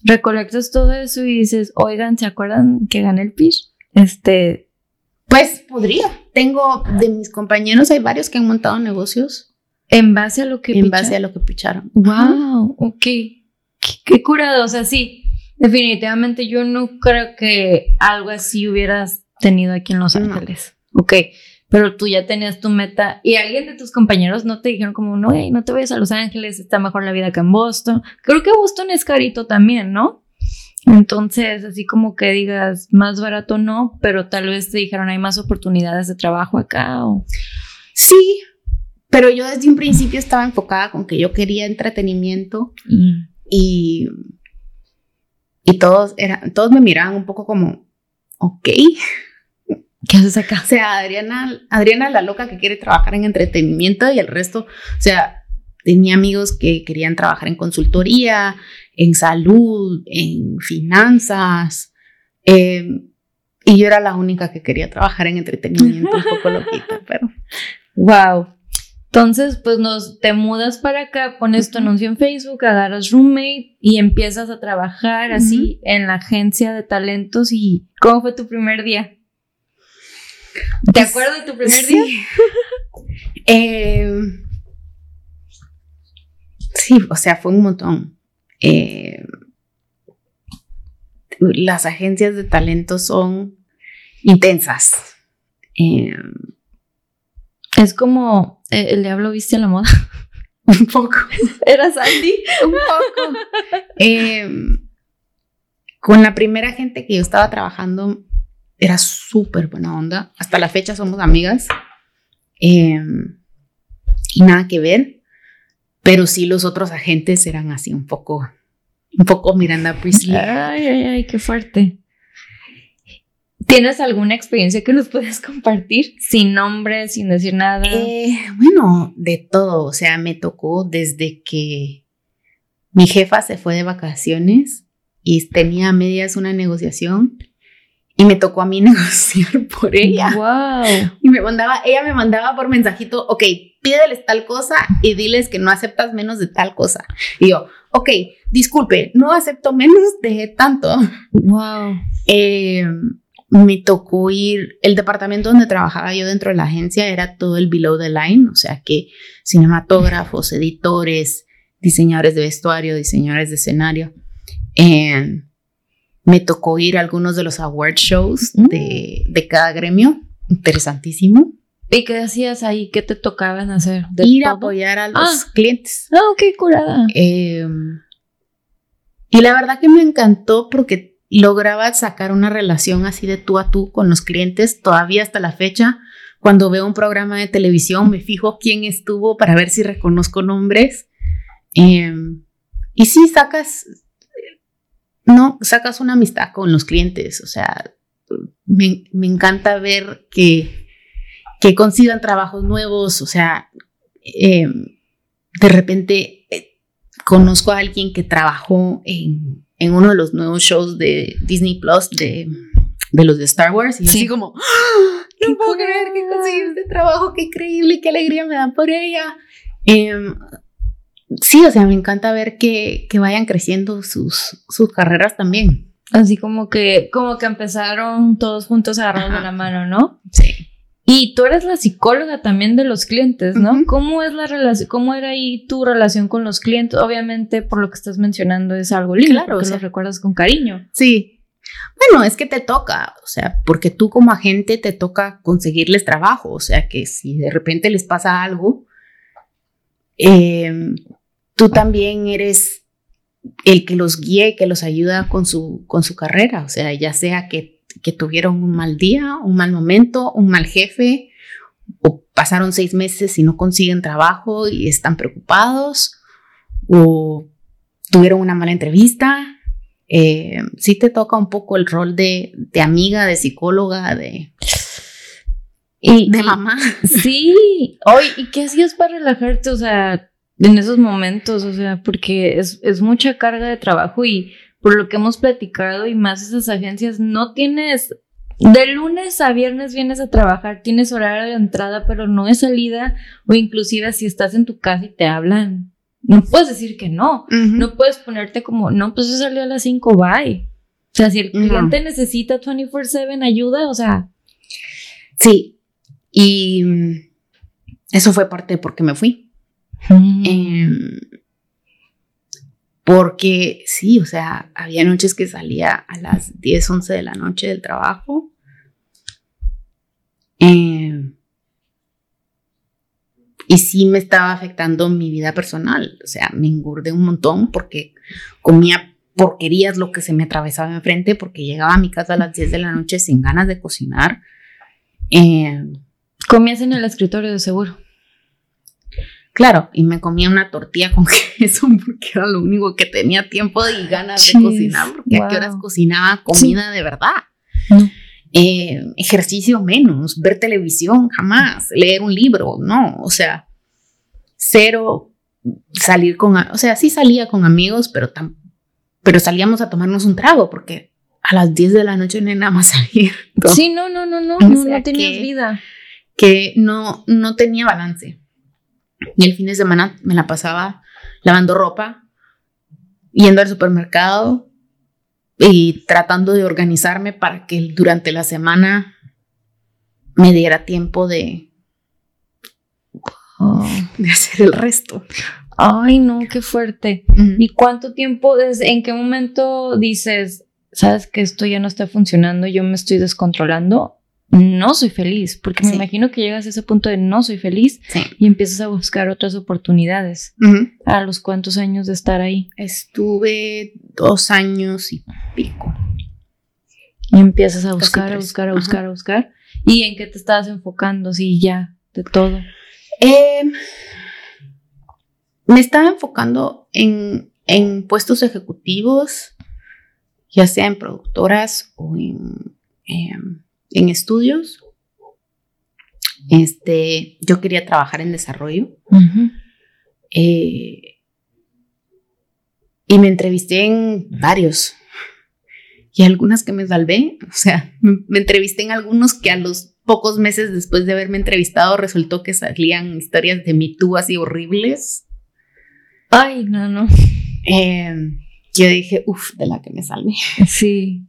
recolectas todo eso y dices, oigan, ¿se acuerdan que gané el pitch? Este, Pues podría. Tengo de mis compañeros, hay varios que han montado negocios en base a lo que en base a lo que picharon. Wow, ok. Qué, qué curado. O sea, sí, definitivamente yo no creo que algo así hubieras tenido aquí en Los No. Ángeles. Ok, pero tú ya tenías tu meta y alguien de tus compañeros no te dijeron como, no, hey, no te vayas a Los Ángeles, está mejor la vida que en Boston. Creo que Boston es carito también, ¿no? Entonces, así como que digas, más barato no, pero tal vez te dijeron, hay más oportunidades de trabajo acá o... Sí, pero yo desde un principio estaba enfocada con que yo quería entretenimiento Mm. Y, y todos, eran, todos me miraban un poco como, ok. ¿Qué haces acá? O sea, Adriana, Adriana la loca que quiere trabajar en entretenimiento y el resto, o sea, tenía amigos que querían trabajar en consultoría, en salud, en finanzas. eh, y yo era la única que quería trabajar en entretenimiento, un poco loquita, pero Wow. Entonces, pues nos te mudas para acá, pones tu anuncio en Facebook, agarras roommate y empiezas a trabajar así en la agencia de talentos. ¿Y cómo fue tu primer día? ¿Te Pues, acuerdas de tu primer sí. día? Eh, sí, o sea, fue un montón. Eh, las agencias de talento son intensas. Eh, Es como eh, el diablo viste a la moda. un poco. ¿Era Sandy? Un poco. Eh, con la primera gente que yo estaba trabajando, era súper buena onda. Hasta la fecha somos amigas. Eh, y nada que ver, pero sí los otros agentes eran así un poco, un poco Miranda Priestley. Ay, ay, ay, qué fuerte. ¿Tienes alguna experiencia que nos puedas compartir? Sin nombre, sin decir nada. Eh, bueno, de todo. O sea, me tocó desde que mi jefa se fue de vacaciones y tenía a medias una negociación y me tocó a mí negociar por ella. Wow. Y me mandaba, ella me mandaba por mensajito, ok, pídeles tal cosa y diles que no aceptas menos de tal cosa. Y yo, ok, disculpe, no acepto menos de tanto. Wow. Eh, me tocó ir, el departamento donde trabajaba yo dentro de la agencia era todo el below the line, o sea que cinematógrafos, editores, diseñadores de vestuario, diseñadores de escenario. Eh, me tocó ir a algunos de los award shows Mm. de, de cada gremio, interesantísimo. ¿Y qué hacías ahí? ¿Qué te tocaban hacer? ¿De Ir a apoyar a los Ah. clientes. Ah, qué curada. Eh, y la verdad que me encantó porque lograba sacar una relación así de tú a tú con los clientes todavía hasta la fecha. Cuando veo un programa de televisión me fijo quién estuvo para ver si reconozco nombres. Eh, y sí, sacas, no, sacas una amistad con los clientes. O sea, me, me encanta ver que, que consigan trabajos nuevos. O sea, eh, de repente eh, conozco a alguien que trabajó en, en uno de los nuevos shows de Disney Plus de, de los de Star Wars. Y Sí. así como, ¡Ah! ¡Qué no puedo creer que conseguí este trabajo, qué increíble, qué alegría me da por ella. Em, sí, o sea, me encanta ver que, que vayan creciendo sus, sus carreras también. Así como que, como que empezaron todos juntos agarrados de la mano, ¿no? Sí. Y tú eres la psicóloga también de los clientes, ¿no? ¿Cómo es la relación, cómo era ahí tu relación con los clientes? Obviamente, por lo que estás mencionando, es algo lindo, Claro, porque o sea- los recuerdas con cariño. Sí. Bueno, es que te toca, o sea, porque tú como agente te toca conseguirles trabajo, o sea, que si de repente les pasa algo, eh, tú también eres el que los guíe, que los ayuda con su, con su carrera, o sea, ya sea que, que tuvieron un mal día, un mal momento, un mal jefe, o pasaron seis meses y no consiguen trabajo y están preocupados, o tuvieron una mala entrevista, eh, sí te toca un poco el rol de, de amiga, de psicóloga, de, Y, de mamá. Sí. Oye, ¿y qué hacías para relajarte? O sea, en esos momentos, o sea, porque es, es mucha carga de trabajo y por lo que hemos platicado y más esas agencias, no tienes, de lunes a viernes vienes a trabajar, tienes horario de entrada, pero no de salida, o inclusive si estás en tu casa y te hablan, no puedes decir que no. No puedes ponerte como, no, pues yo salí a las 5, bye. O sea, si el No. cliente necesita 24/7 ayuda, o sea, Sí, y mm, eso fue parte de por qué me fui. Em, porque sí, o sea, había noches que salía a las 10, 11 de la noche del trabajo. Em, y sí me estaba afectando mi vida personal. O sea, me engordé un montón porque comía porquerías lo que se me atravesaba enfrente porque llegaba a mi casa a las 10 de la noche sin ganas de cocinar. Em, comías en el escritorio de seguro. Claro, y me comía una tortilla con queso porque era lo único que tenía tiempo y ganas de cocinar, porque a qué horas cocinaba comida de verdad. No. Eh, ejercicio menos, ver televisión jamás, leer un libro, no, o sea, cero salir con, o sea, sí salía con amigos, pero, tam- pero salíamos a tomarnos un trago porque a las 10 de la noche no hay nada más salir. Sí, no, no, no, no, O no, no tenías que- vida. que no, no tenía balance. Y el fin de semana me la pasaba lavando ropa, yendo al supermercado y tratando de organizarme para que durante la semana me diera tiempo de, de hacer el resto. Ay, no, qué fuerte. ¿Y cuánto tiempo, desde en qué momento dices, sabes que esto ya no está funcionando, yo me estoy descontrolando? No soy feliz, porque me imagino que llegas a ese punto de no soy feliz Sí. y empiezas a buscar otras oportunidades. A los cuántos años de estar ahí. Estuve dos años y pico. Y empiezas a buscar, a buscar, a Ajá. buscar, a buscar. ¿Y en qué te estabas enfocando? Sí, ya, de todo. Eh, me estaba enfocando en, en puestos ejecutivos, ya sea en productoras o en, em, en estudios. Este, yo quería trabajar en desarrollo. Eh, y me entrevisté en varios. Y algunas que me salvé, o sea, me, me entrevisté en algunos que a los pocos meses después de haberme entrevistado resultó que salían historias de Me Too así horribles. Ay, no, no. Em, yo dije, uff, de la que me salvé. Sí.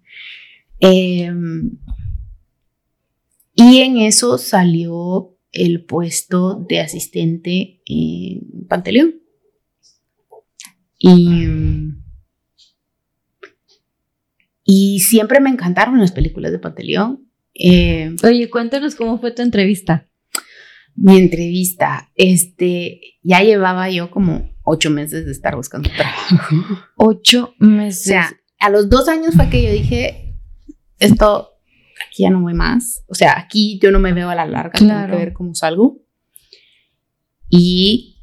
Em, y en eso salió el puesto de asistente en Panteleón. Y, y siempre me encantaron las películas de Panteleón. Eh, Oye, cuéntanos cómo fue tu entrevista. mi entrevista, este, ya llevaba yo como ocho meses de estar buscando trabajo. Ocho O meses. sea, a los dos años fue que yo dije, esto, aquí ya no voy más. O sea, aquí yo no me veo a la larga, tengo Claro. que ver cómo salgo. Y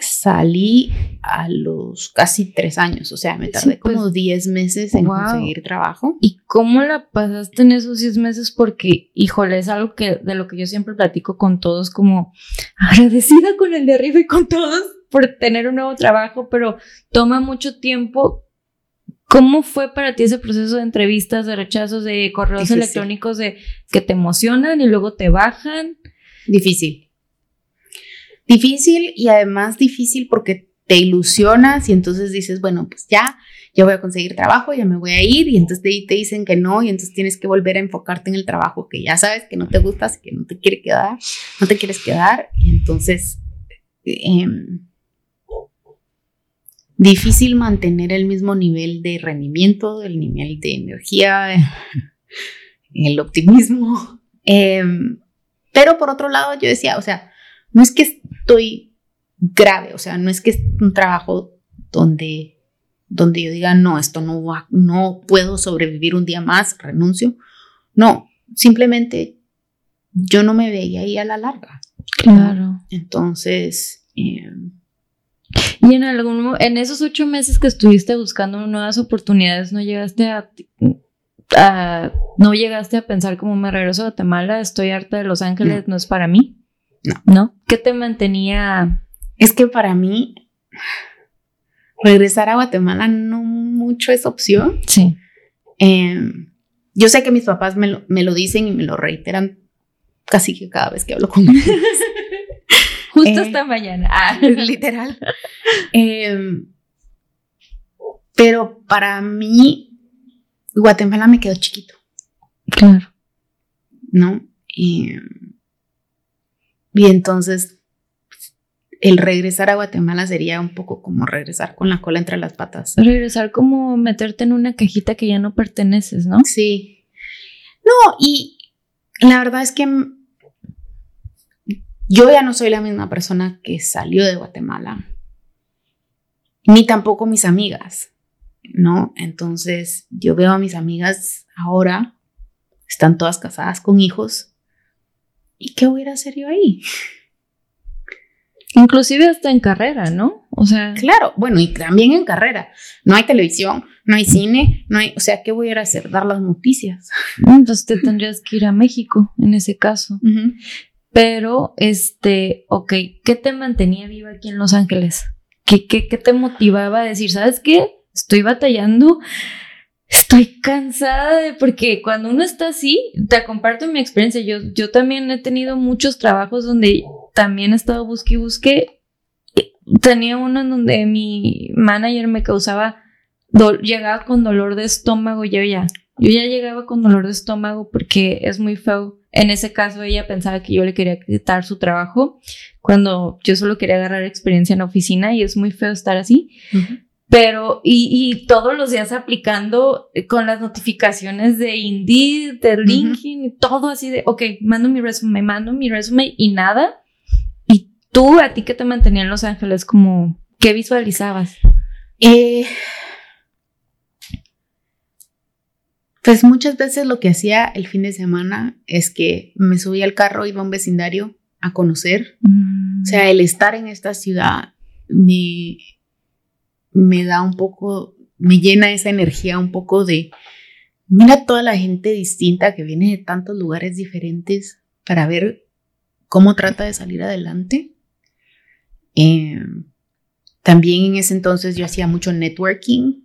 salí a los casi tres años, o sea, me tardé Sí, pues, como diez meses en wow. conseguir trabajo. ¿Y cómo la pasaste en esos 10 meses? Porque, híjole, es algo que de lo que yo siempre platico con todos, como agradecida con el de arriba y con todos por tener un nuevo trabajo, pero toma mucho tiempo. ¿Cómo fue para ti ese proceso de entrevistas, de rechazos, de correos Difícil. electrónicos, de que te emocionan y luego te bajan? Difícil. Difícil y además difícil porque te ilusionas y entonces dices, bueno, pues ya, ya voy a conseguir trabajo, ya me voy a ir y entonces te dicen que no y entonces tienes que volver a enfocarte en el trabajo que ya sabes que no te gusta, que no te quiere quedar, no te quieres quedar y entonces em, difícil mantener el mismo nivel de rendimiento, el nivel de energía, el optimismo. Em, pero por otro lado, yo decía, o sea, no es que estoy grave, o sea, no es que es un trabajo donde, donde yo diga, no, esto no va, no puedo sobrevivir un día más, renuncio. No, simplemente yo no me veía ahí a la larga. Claro. Entonces, eh, Y en algún en esos ocho meses que estuviste buscando nuevas oportunidades, ¿no llegaste a, a- no llegaste a pensar como me regreso a Guatemala, estoy harta de Los Ángeles, no, es para mí? No. ¿No? ¿Qué te mantenía? es que para mí regresar a Guatemala no mucho es opción. Sí. Eh, yo sé que mis papás me lo, me lo dicen y me lo reiteran casi que cada vez que hablo con ellos. Justo Eh, esta mañana. Ah. literal. Eh, pero para mí, Guatemala me quedó chiquito, Claro. ¿no? Y, y entonces, el regresar a Guatemala sería un poco como regresar con la cola entre las patas. Regresar como meterte en una cajita que ya no perteneces, ¿no? Sí. No, y la verdad es que yo ya no soy la misma persona que salió de Guatemala, ni tampoco mis amigas, ¿no? Entonces yo veo a mis amigas ahora, están todas casadas con hijos, ¿y qué voy a hacer yo ahí? Inclusive hasta en carrera, ¿no? O sea, Claro, bueno, y también en carrera, no hay televisión, no hay cine, no hay, o sea, ¿qué voy a ir a hacer? Dar las noticias. entonces te tendrías que ir a México en ese caso. Pero, este, ok, ¿qué te mantenía viva aquí en Los Ángeles? ¿Qué, qué, qué te motivaba a decir, sabes qué? Estoy batallando, estoy cansada de, porque cuando uno está así, te comparto mi experiencia, yo, yo también he tenido muchos trabajos donde también he estado busque y busque. Tenía uno en donde mi manager me causaba, llegaba con dolor de estómago, yo ya, yo ya llegaba con dolor de estómago porque es muy feo. En ese caso, ella pensaba que yo le quería quitar su trabajo cuando yo solo quería agarrar experiencia en la oficina y es muy feo estar así. Pero, y, y todos los días aplicando eh, con las notificaciones de Indeed, de LinkedIn, y todo así de, ok, mando mi resumen, mando mi resumen y nada. Y tú, a ti que te mantenía en Los Ángeles, como, ¿qué visualizabas? Eh, pues muchas veces lo que hacía el fin de semana es que me subía al carro, iba a un vecindario a conocer. sea, el estar en esta ciudad me, me da un poco, me llena esa energía un poco de, mira toda la gente distinta que viene de tantos lugares diferentes para ver cómo trata de salir adelante. Eh, también en ese entonces yo hacía mucho networking.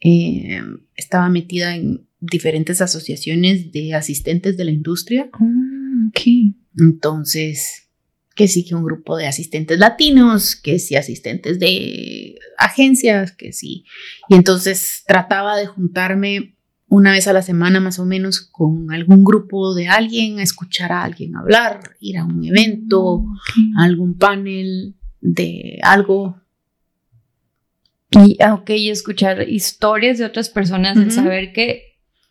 Eh, estaba metida en diferentes asociaciones de asistentes de la industria. Ah, ok. Entonces, que sí que un grupo de asistentes latinos, que sí asistentes de agencias, que sí. Y entonces trataba de juntarme una vez a la semana más o menos con algún grupo de alguien, a escuchar a alguien hablar, ir a un evento, a algún panel de algo. Y, ah, ok, y escuchar historias de otras personas, el Ujú. saber que,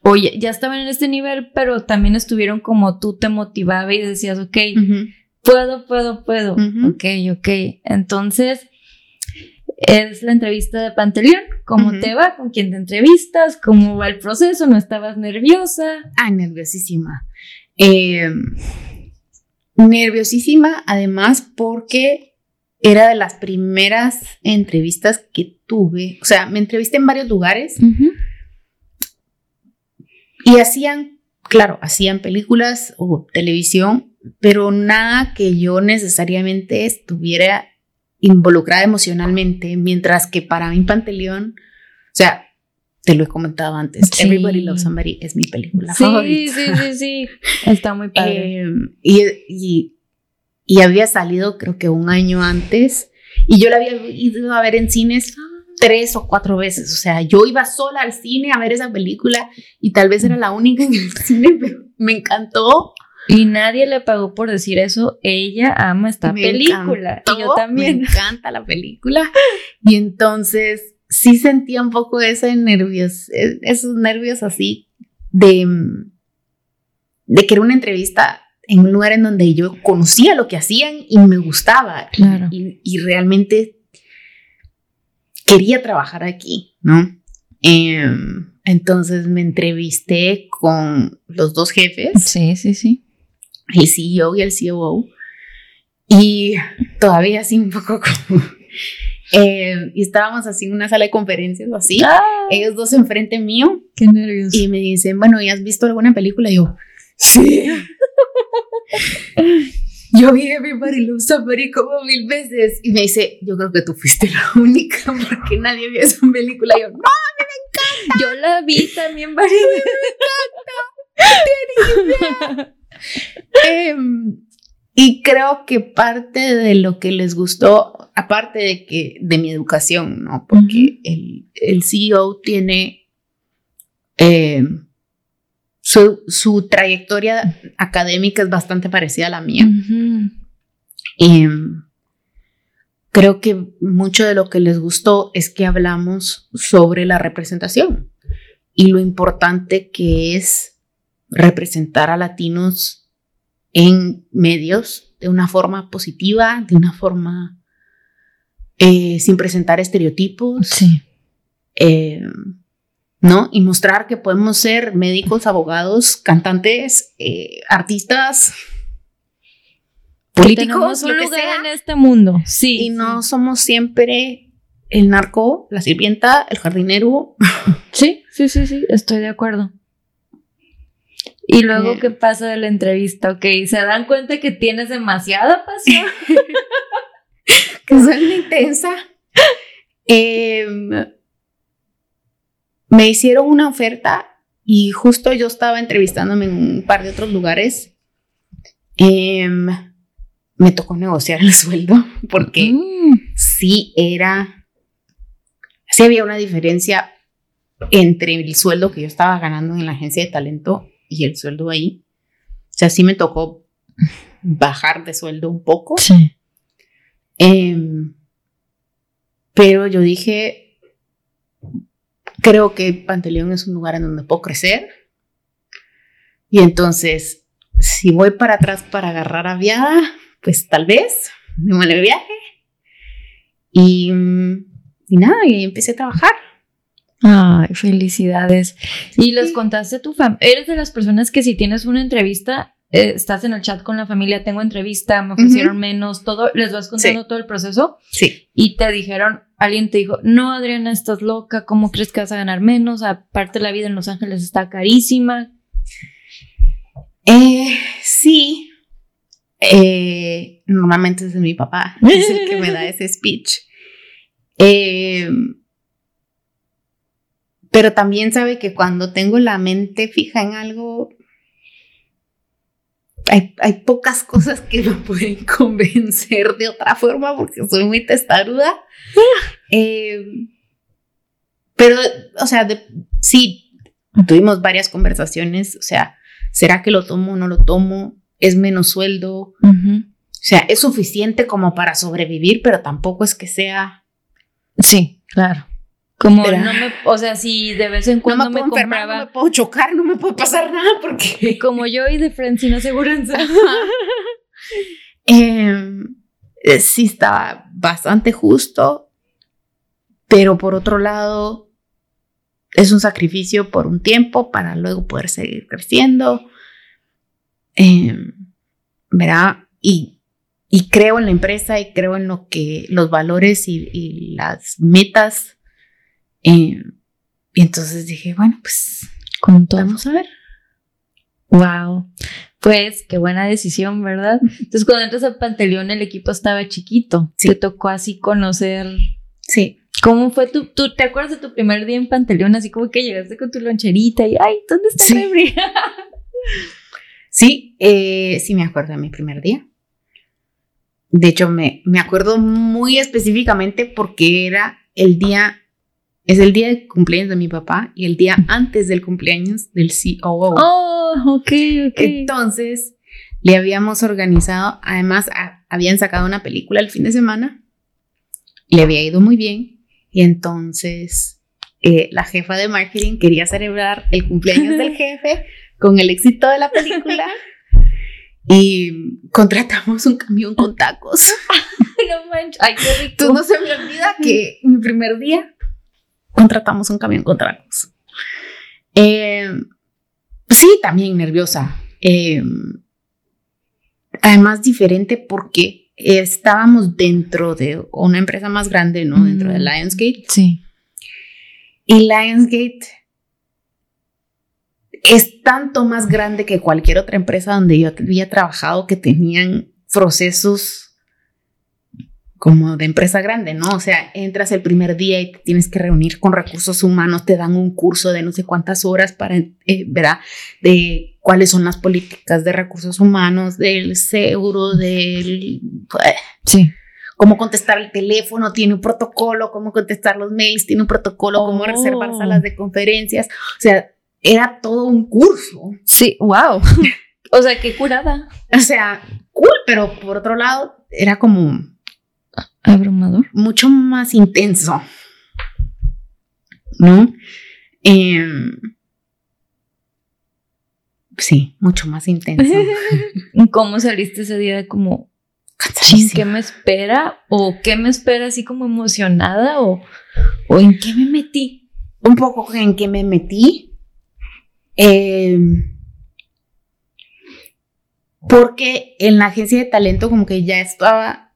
oye, ya estaban en este nivel, pero también estuvieron como tú te motivaba y decías, ok, puedo, puedo, puedo. Ujú. Ok, ok. Entonces, es la entrevista de Panteleón. ¿Cómo te va? ¿Con quién te entrevistas? ¿Cómo va el proceso? ¿No estabas nerviosa? Ah, nerviosísima. Eh, nerviosísima, además, porque era de las primeras entrevistas que tuve. O sea, me entrevisté en varios lugares y hacían, claro, hacían películas o televisión, pero nada que yo necesariamente estuviera involucrada emocionalmente, mientras que para mí Panteleón, o sea, te lo he comentado antes, Sí. Everybody Loves Somebody es mi película Sí, favorita. sí, sí, sí. Está muy padre. Eh, y, y- y había salido creo que un año antes y yo la había ido a ver en cines tres o cuatro veces. O sea, yo iba sola al cine a ver esa película y tal vez era la única en el cine, pero me encantó. y nadie le pagó por decir eso. Ella ama esta Me película. encantó, y yo también. Me encanta la película. Y entonces sí sentía un poco ese nervios, eh, esos nervios así de, de que era una entrevista en un lugar en donde yo conocía lo que hacían y me gustaba. Claro. Y, y realmente quería trabajar aquí, ¿no? Em, entonces me entrevisté con los dos jefes Sí, sí, sí. el CEO y el COO. Y todavía así un poco como... eh, y estábamos así en una sala de conferencias o así. Ah, Ellos dos enfrente mío qué nervios. y me dicen, bueno, ¿y has visto alguna película? Y yo, sí. yo vi Everybody Loves Somebody como mil veces. Y me dice, yo creo que tú fuiste la única porque nadie vio esa película. Y yo, no. Yo la vi también varias veces. Em, y creo que parte de lo que les gustó, aparte de que de mi educación, ¿no? Porque el, el CEO tiene em, su, su trayectoria académica es bastante parecida a la mía. Em, creo que mucho de lo que les gustó es que hablamos sobre la representación y lo importante que es representar a latinos en medios de una forma positiva, de una forma eh, sin presentar estereotipos, Sí. eh, ¿no? Y mostrar que podemos ser médicos, abogados, cantantes, eh, artistas, políticos, Tenemos un lo que lugar sea en este mundo. Sí. y no somos siempre el narco, la sirvienta, el jardinero. Sí, sí, sí, sí, estoy de acuerdo. Y luego, Eh. ¿qué pasa de la entrevista? Ok, se dan cuenta que tienes demasiada pasión. que soy intensa. Em, me hicieron una oferta y justo yo estaba entrevistándome en un par de otros lugares. Em, me tocó negociar el sueldo porque Mm, sí era, sí había una diferencia entre el sueldo que yo estaba ganando en la agencia de talento y el sueldo ahí. O sea, sí me tocó bajar de sueldo un poco. Sí. Em, pero yo dije, creo que Panteleón es un lugar en donde puedo crecer. Y entonces, si voy para atrás para agarrar aviada, pues tal vez, me el viaje. Y, y nada, y empecé a trabajar. Ay, felicidades. Y les Sí. contaste a tu familia. Eres de las personas que si tienes una entrevista, eh, estás en el chat con la familia, tengo entrevista, me ofrecieron menos, todo, les vas contando todo el proceso. Sí. Y te dijeron, alguien te dijo, no, Adriana, estás loca, ¿cómo crees que vas a ganar menos? Aparte la vida en Los Ángeles está carísima. Eh, sí. Eh, normalmente es mi papá, es el que me da ese speech. Eh, pero también sabe que cuando tengo la mente fija en algo, hay, hay, pocas cosas que me pueden convencer de otra forma porque soy muy testaruda. Eh, pero, o sea, de, sí, tuvimos varias conversaciones, o sea, ¿será que lo tomo o no lo tomo? ¿Es menos sueldo? Uh -huh. O sea, es suficiente como para sobrevivir, pero tampoco es que sea... Sí, claro. Como pero, no me, o sea, si de vez en cuando no me, me compraba, compraba. no me puedo chocar, no me puede pasar nada porque. Como yo y de Friends sin aseguranza. eh, sí, estaba bastante justo, pero por otro lado, es un sacrificio por un tiempo para luego poder seguir creciendo. Eh, ¿Verdad? Y, y creo en la empresa y creo en lo que los valores y, y las metas eh, y entonces dije, bueno, pues con todo. Vamos a ver. Wow. Pues qué buena decisión, ¿verdad? Entonces, cuando entras a Panteleón, el equipo estaba chiquito. Sí. Te tocó así conocer. Sí. ¿Cómo fue tu, tu, ¿Te acuerdas de tu primer día en Panteleón? Así como que llegaste con tu loncherita y, ay, ¿dónde está Sí. el? Sí, eh, sí me acuerdo de mi primer día. De hecho, me, me acuerdo muy específicamente porque era el día, es el día de cumpleaños de mi papá y el día antes del cumpleaños del COO. Oh, ok, ok. Entonces, le habíamos organizado, además a- habían sacado una película el fin de semana, le había ido muy bien y entonces eh, la jefa de marketing quería celebrar el cumpleaños del jefe con el éxito de la película y contratamos un camión con tacos. no manches. Ay, qué rico. Entonces no se me olvida que mi primer día contratamos un camión con tacos. Eh, sí, también nerviosa. Eh, además diferente porque estábamos dentro de una empresa más grande, ¿no? Dentro de Mm. Lionsgate. Sí. Y Lionsgate es tanto más grande que cualquier otra empresa donde yo había trabajado que tenían procesos como de empresa grande, ¿no? O sea, entras el primer día y te tienes que reunir con recursos humanos, te dan un curso de no sé cuántas horas para, eh, ¿verdad? De cuáles son las políticas de recursos humanos, del seguro, del... Sí. cómo contestar el teléfono, tiene un protocolo, cómo contestar los mails, tiene un protocolo, cómo Oh. reservar salas de conferencias. O sea, era todo un curso. Sí, wow. o sea, qué curada. O sea, cool, pero por otro lado, era como Abrumador. mucho más intenso. ¿No? Em, sí, mucho más intenso. ¿Cómo saliste ese día como, ¿chin, Cansadísima. qué me espera? ¿O qué me espera así como emocionada? ¿O, o en qué me metí? un poco en que me metí. eh, porque en la agencia de talento como que ya estaba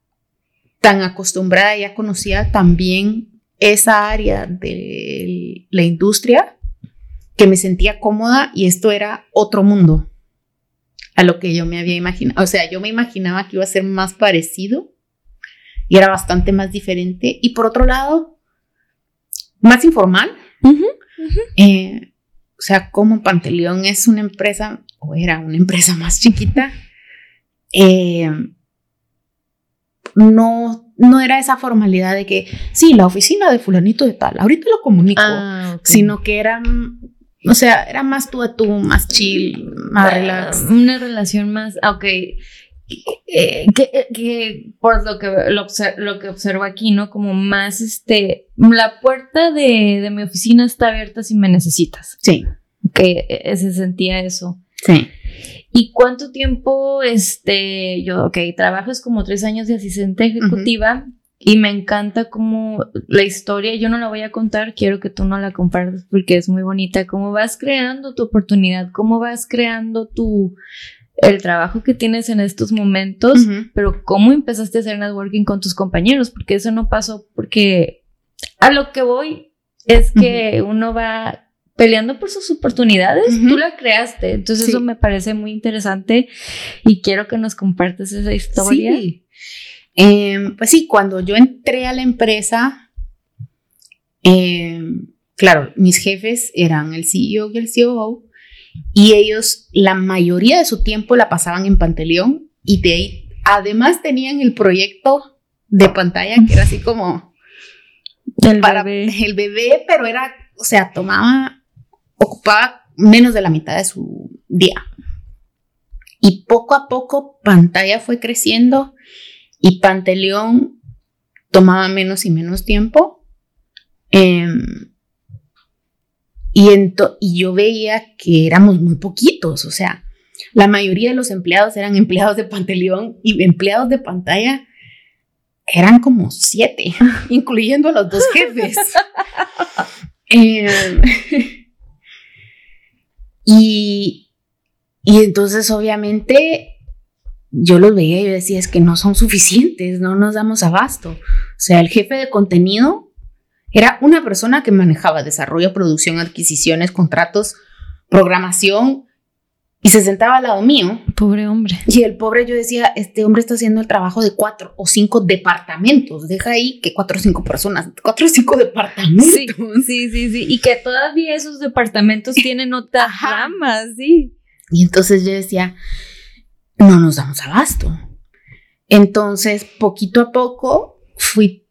tan acostumbrada, ya conocía también esa área de la industria que me sentía cómoda y esto era otro mundo a lo que yo me había imaginado. O sea, yo me imaginaba que iba a ser más parecido y era bastante más diferente. Y por otro lado, más informal. Eh, o sea, como Panteleón es una empresa, o era una empresa más chiquita, eh, no, no era esa formalidad de que, sí, la oficina de fulanito de tal, ahorita lo comunico, Ah, ok. sino que era, mm, o sea, era más tú a tú, más chill, más relax. Ah, Una relación más, ah, ok. Eh, que, que por lo que lo, lo que observo aquí, ¿no? Como más este, la puerta de, de mi oficina está abierta si me necesitas. Sí, Que eh, se sentía eso. sí. ¿Y cuánto tiempo, este, yo, ok, trabajas como tres años de asistente ejecutiva y me encanta como la historia, yo no la voy a contar, quiero que tú no la compartas porque es muy bonita, cómo vas creando tu oportunidad, cómo vas creando tu, el trabajo que tienes en estos momentos, pero cómo empezaste a hacer networking con tus compañeros, porque eso no pasó porque a lo que voy es que uno va peleando por sus oportunidades, tú la creaste, entonces eso me parece muy interesante y quiero que nos compartas esa historia. Sí. Em, pues sí, cuando yo entré a la empresa, em, claro, mis jefes eran el CEO y el COO y ellos la mayoría de su tiempo la pasaban en Panteleón y de ahí además tenían el proyecto de pantalla que era así como el bebé. el bebé, pero era, o sea, tomaba, ocupaba menos de la mitad de su día. Y poco a poco pantalla fue creciendo y Panteleón tomaba menos y menos tiempo. Em, y, y yo veía que éramos muy poquitos, o sea, la mayoría de los empleados eran empleados de Panteleón y empleados de pantalla eran como siete, incluyendo a los dos jefes. Em, y, y entonces obviamente yo los veía y yo decía, es que no son suficientes, no nos damos abasto. O sea, el jefe de contenido era una persona que manejaba desarrollo, producción, adquisiciones, contratos, programación y se sentaba al lado mío. Pobre hombre. Y el pobre yo decía, este hombre está haciendo el trabajo de cuatro o cinco departamentos. Deja ahí que cuatro o cinco personas, cuatro o cinco departamentos. Sí, sí, sí, sí. Y que todavía esos departamentos tienen otras ramas, sí. Y entonces yo decía, no nos damos abasto. Entonces, poquito a poco fui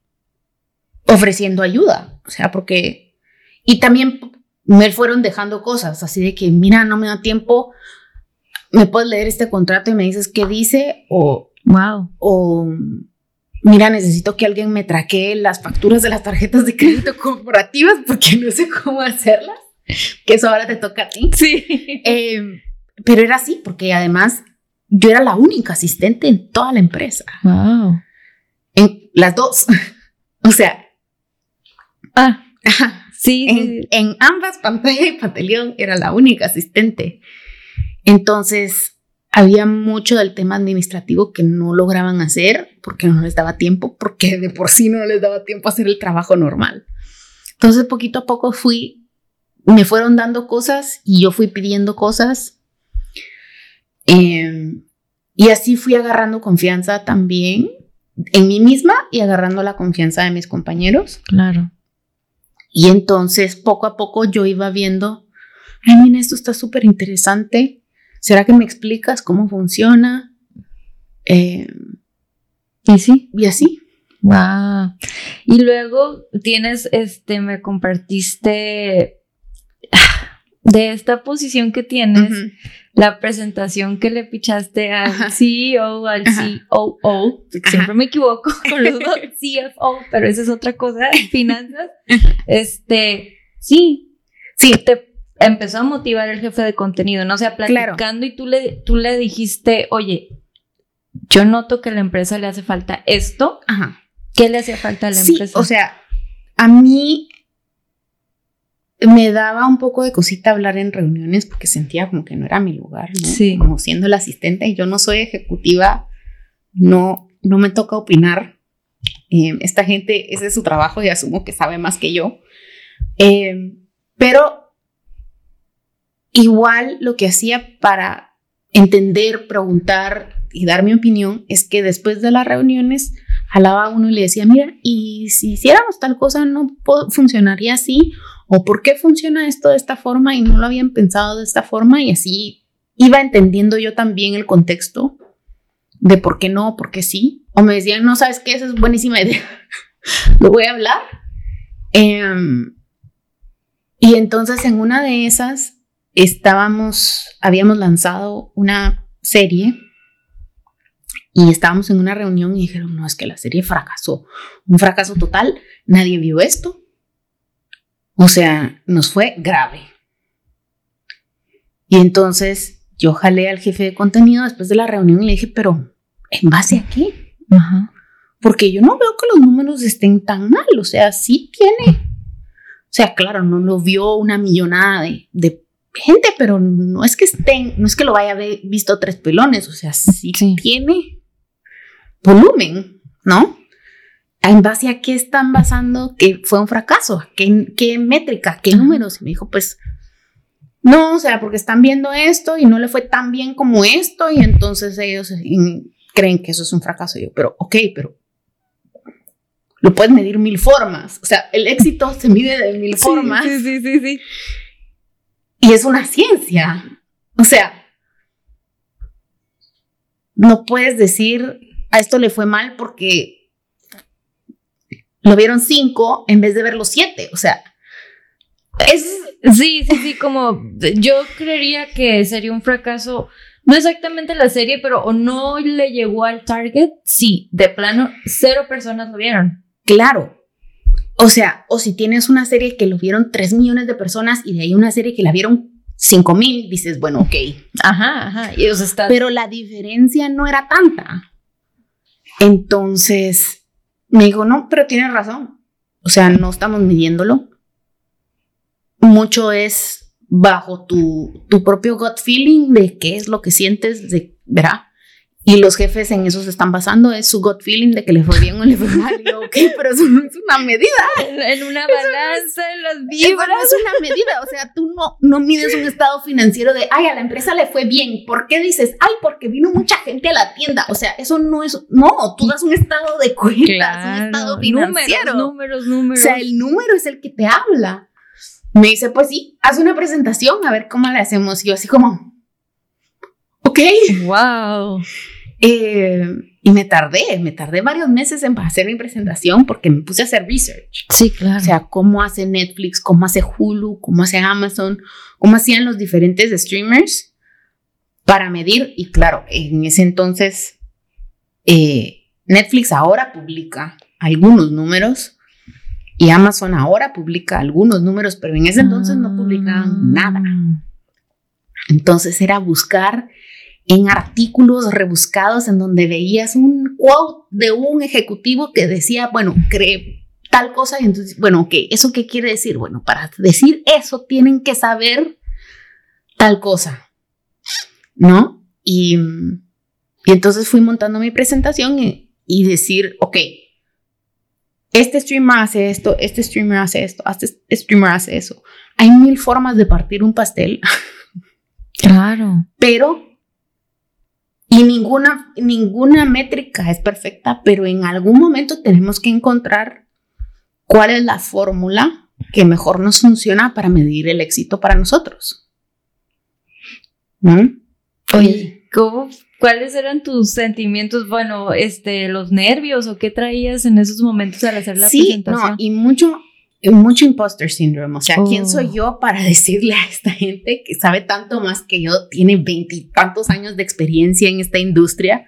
ofreciendo ayuda, o sea, porque... Y también me fueron dejando cosas, así de que, mira, no me da tiempo, me puedes leer este contrato y me dices qué dice, o... Wow. O mira, necesito que alguien me traquee las facturas de las tarjetas de crédito corporativas porque no sé cómo hacerlas, que eso ahora te toca a ti. Sí. Em, pero era así, porque además yo era la única asistente en toda la empresa. Wow. En las dos. o sea, Ah, sí. En, ambas pantallas y Panteleón era la única asistente. Entonces, había mucho del tema administrativo que no lograban hacer porque no les daba tiempo, porque de por sí no les daba tiempo a hacer el trabajo normal. Entonces, poquito a poco fui, me fueron dando cosas y yo fui pidiendo cosas. Em, y así fui agarrando confianza también en mí misma y agarrando la confianza de mis compañeros. Claro. Y entonces poco a poco yo iba viendo, ay, mira, esto está súper interesante. ¿Será que me explicas cómo funciona? Eh, y sí, y así. Wow. Y luego tienes, este, me compartiste de esta posición que tienes, la presentación que le pichaste al CEO, al COO, siempre me equivoco con los dos, CFO, pero esa es otra cosa, finanzas. Este, sí, sí, te empezó a motivar el jefe de contenido, no o sea, platicando y tú le, tú le dijiste, oye, yo noto que a la empresa le hace falta esto. Ajá. ¿Qué le hacía falta a la sí, empresa? O sea, a mí me daba un poco de cosita hablar en reuniones porque sentía como que no era mi lugar, ¿no? Sí. Como siendo la asistente y yo no soy ejecutiva, no, no me toca opinar. Eh, esta gente, ese es su trabajo y asumo que sabe más que yo. Eh, pero igual lo que hacía para entender, preguntar y dar mi opinión es que después de las reuniones jalaba a uno y le decía, mira, y si hiciéramos tal cosa no funcionaría así o por qué funciona esto de esta forma y no lo habían pensado de esta forma y así iba entendiendo yo también el contexto de por qué no, por qué sí. O me decían, no sabes qué, esa es buenísima idea, lo voy a hablar. Em, y entonces en una de esas estábamos, habíamos lanzado una serie y estábamos en una reunión y dijeron, no, es que la serie fracasó, un fracaso total, nadie vio esto, o sea, nos fue grave. Y entonces yo jalé al jefe de contenido después de la reunión y le dije, pero ¿en base a qué? Porque yo no veo que los números estén tan mal. O sea, sí tiene. O sea, claro, no lo vio una millonada de, gente, pero no es que estén, no es que lo vaya a haber visto tres pelones, o sea, sí, Sí. tiene volumen, ¿no? ¿En base a qué están basando que fue un fracaso? ¿Qué, qué métrica? ¿Qué números? Y me dijo, pues, no, o sea, porque están viendo esto y no le fue tan bien como esto y entonces ellos creen que eso es un fracaso. Y yo, pero, ok, pero lo puedes medir mil formas. O sea, el éxito se mide de mil formas Sí, sí, sí, sí. Y es una ciencia. O sea, no puedes decir a esto le fue mal porque lo vieron cinco en vez de verlo siete. O sea, es Sí, sí, sí, como yo creería que sería un fracaso, no exactamente la serie, pero o no le llegó al target, sí, de plano, cero personas lo vieron. claro. O sea, o si tienes una serie que lo vieron tres millones de personas y de ahí una serie que la vieron cinco mil, dices, bueno, ok. Ajá, ajá, y o sea, está... pero la diferencia no era tanta. Entonces me dijo, no, pero tienes razón. O sea, no estamos midiéndolo. Mucho es bajo tu, tu propio gut feeling de qué es lo que sientes, de, ¿verdad? Y los jefes en eso se están basando, es su gut feeling de que le fue bien o le fue mal. Y yo, ok, pero eso no es una medida. en, una balanza, en las vibras. no es una medida, o sea, tú no, no mides un estado financiero de, ay, a la empresa le fue bien. ¿Por qué dices, ay, porque vino mucha gente a la tienda? O sea, eso no es, no, tú das un estado de cuentas, un estado financiero. números, números, números. O sea, el número es el que te habla. Me dice, pues sí, haz una presentación, a ver cómo le hacemos. Y yo así como, ok. wow. Eh, y me tardé, me tardé varios meses en hacer mi presentación porque me puse a hacer research. Sí, claro. O sea, cómo hace Netflix, cómo hace Hulu, cómo hace Amazon, cómo hacían los diferentes streamers para medir. Y claro, en ese entonces, eh, Netflix ahora publica algunos números y Amazon ahora publica algunos números, pero en ese entonces no publicaban nada. Ah. Entonces era buscar en artículos rebuscados en donde veías un quote de un ejecutivo que decía, bueno, cree tal cosa y entonces, bueno, ok, ¿eso qué quiere decir? Bueno, para decir eso tienen que saber tal cosa, ¿no? Y, y entonces fui montando mi presentación y, y decir, ok, este streamer hace esto, este streamer hace esto, este streamer hace eso. Hay mil formas de partir un pastel. Claro. pero y ninguna ninguna métrica es perfecta, pero en algún momento tenemos que encontrar cuál es la fórmula que mejor nos funciona para medir el éxito para nosotros. ¿No? Oye, ¿cómo, ¿cuáles eran tus sentimientos? Bueno, este, los nervios o qué traías en esos momentos al hacer la sí, presentación. no, y mucho mucho imposter syndrome, o sea, ¿quién Oh. soy yo para decirle a esta gente que sabe tanto más que yo, tiene veintitantos años de experiencia en esta industria?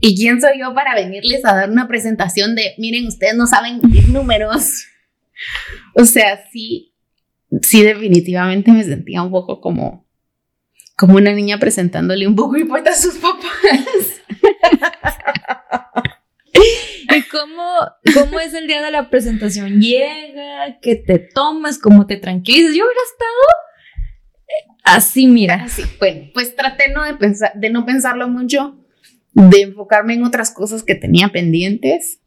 ¿Y quién soy yo para venirles a dar una presentación de, miren, ustedes no saben números? O sea, sí, sí, definitivamente me sentía un poco como, como una niña presentándole un poco y a sus papás. ¿Y cómo, cómo es el día de la presentación? Llega, que te tomas, cómo te tranquilizas. Yo hubiera estado eh, así, mira. Así, bueno, pues traté no de, pensar, de no pensarlo mucho, de enfocarme en otras cosas que tenía pendientes.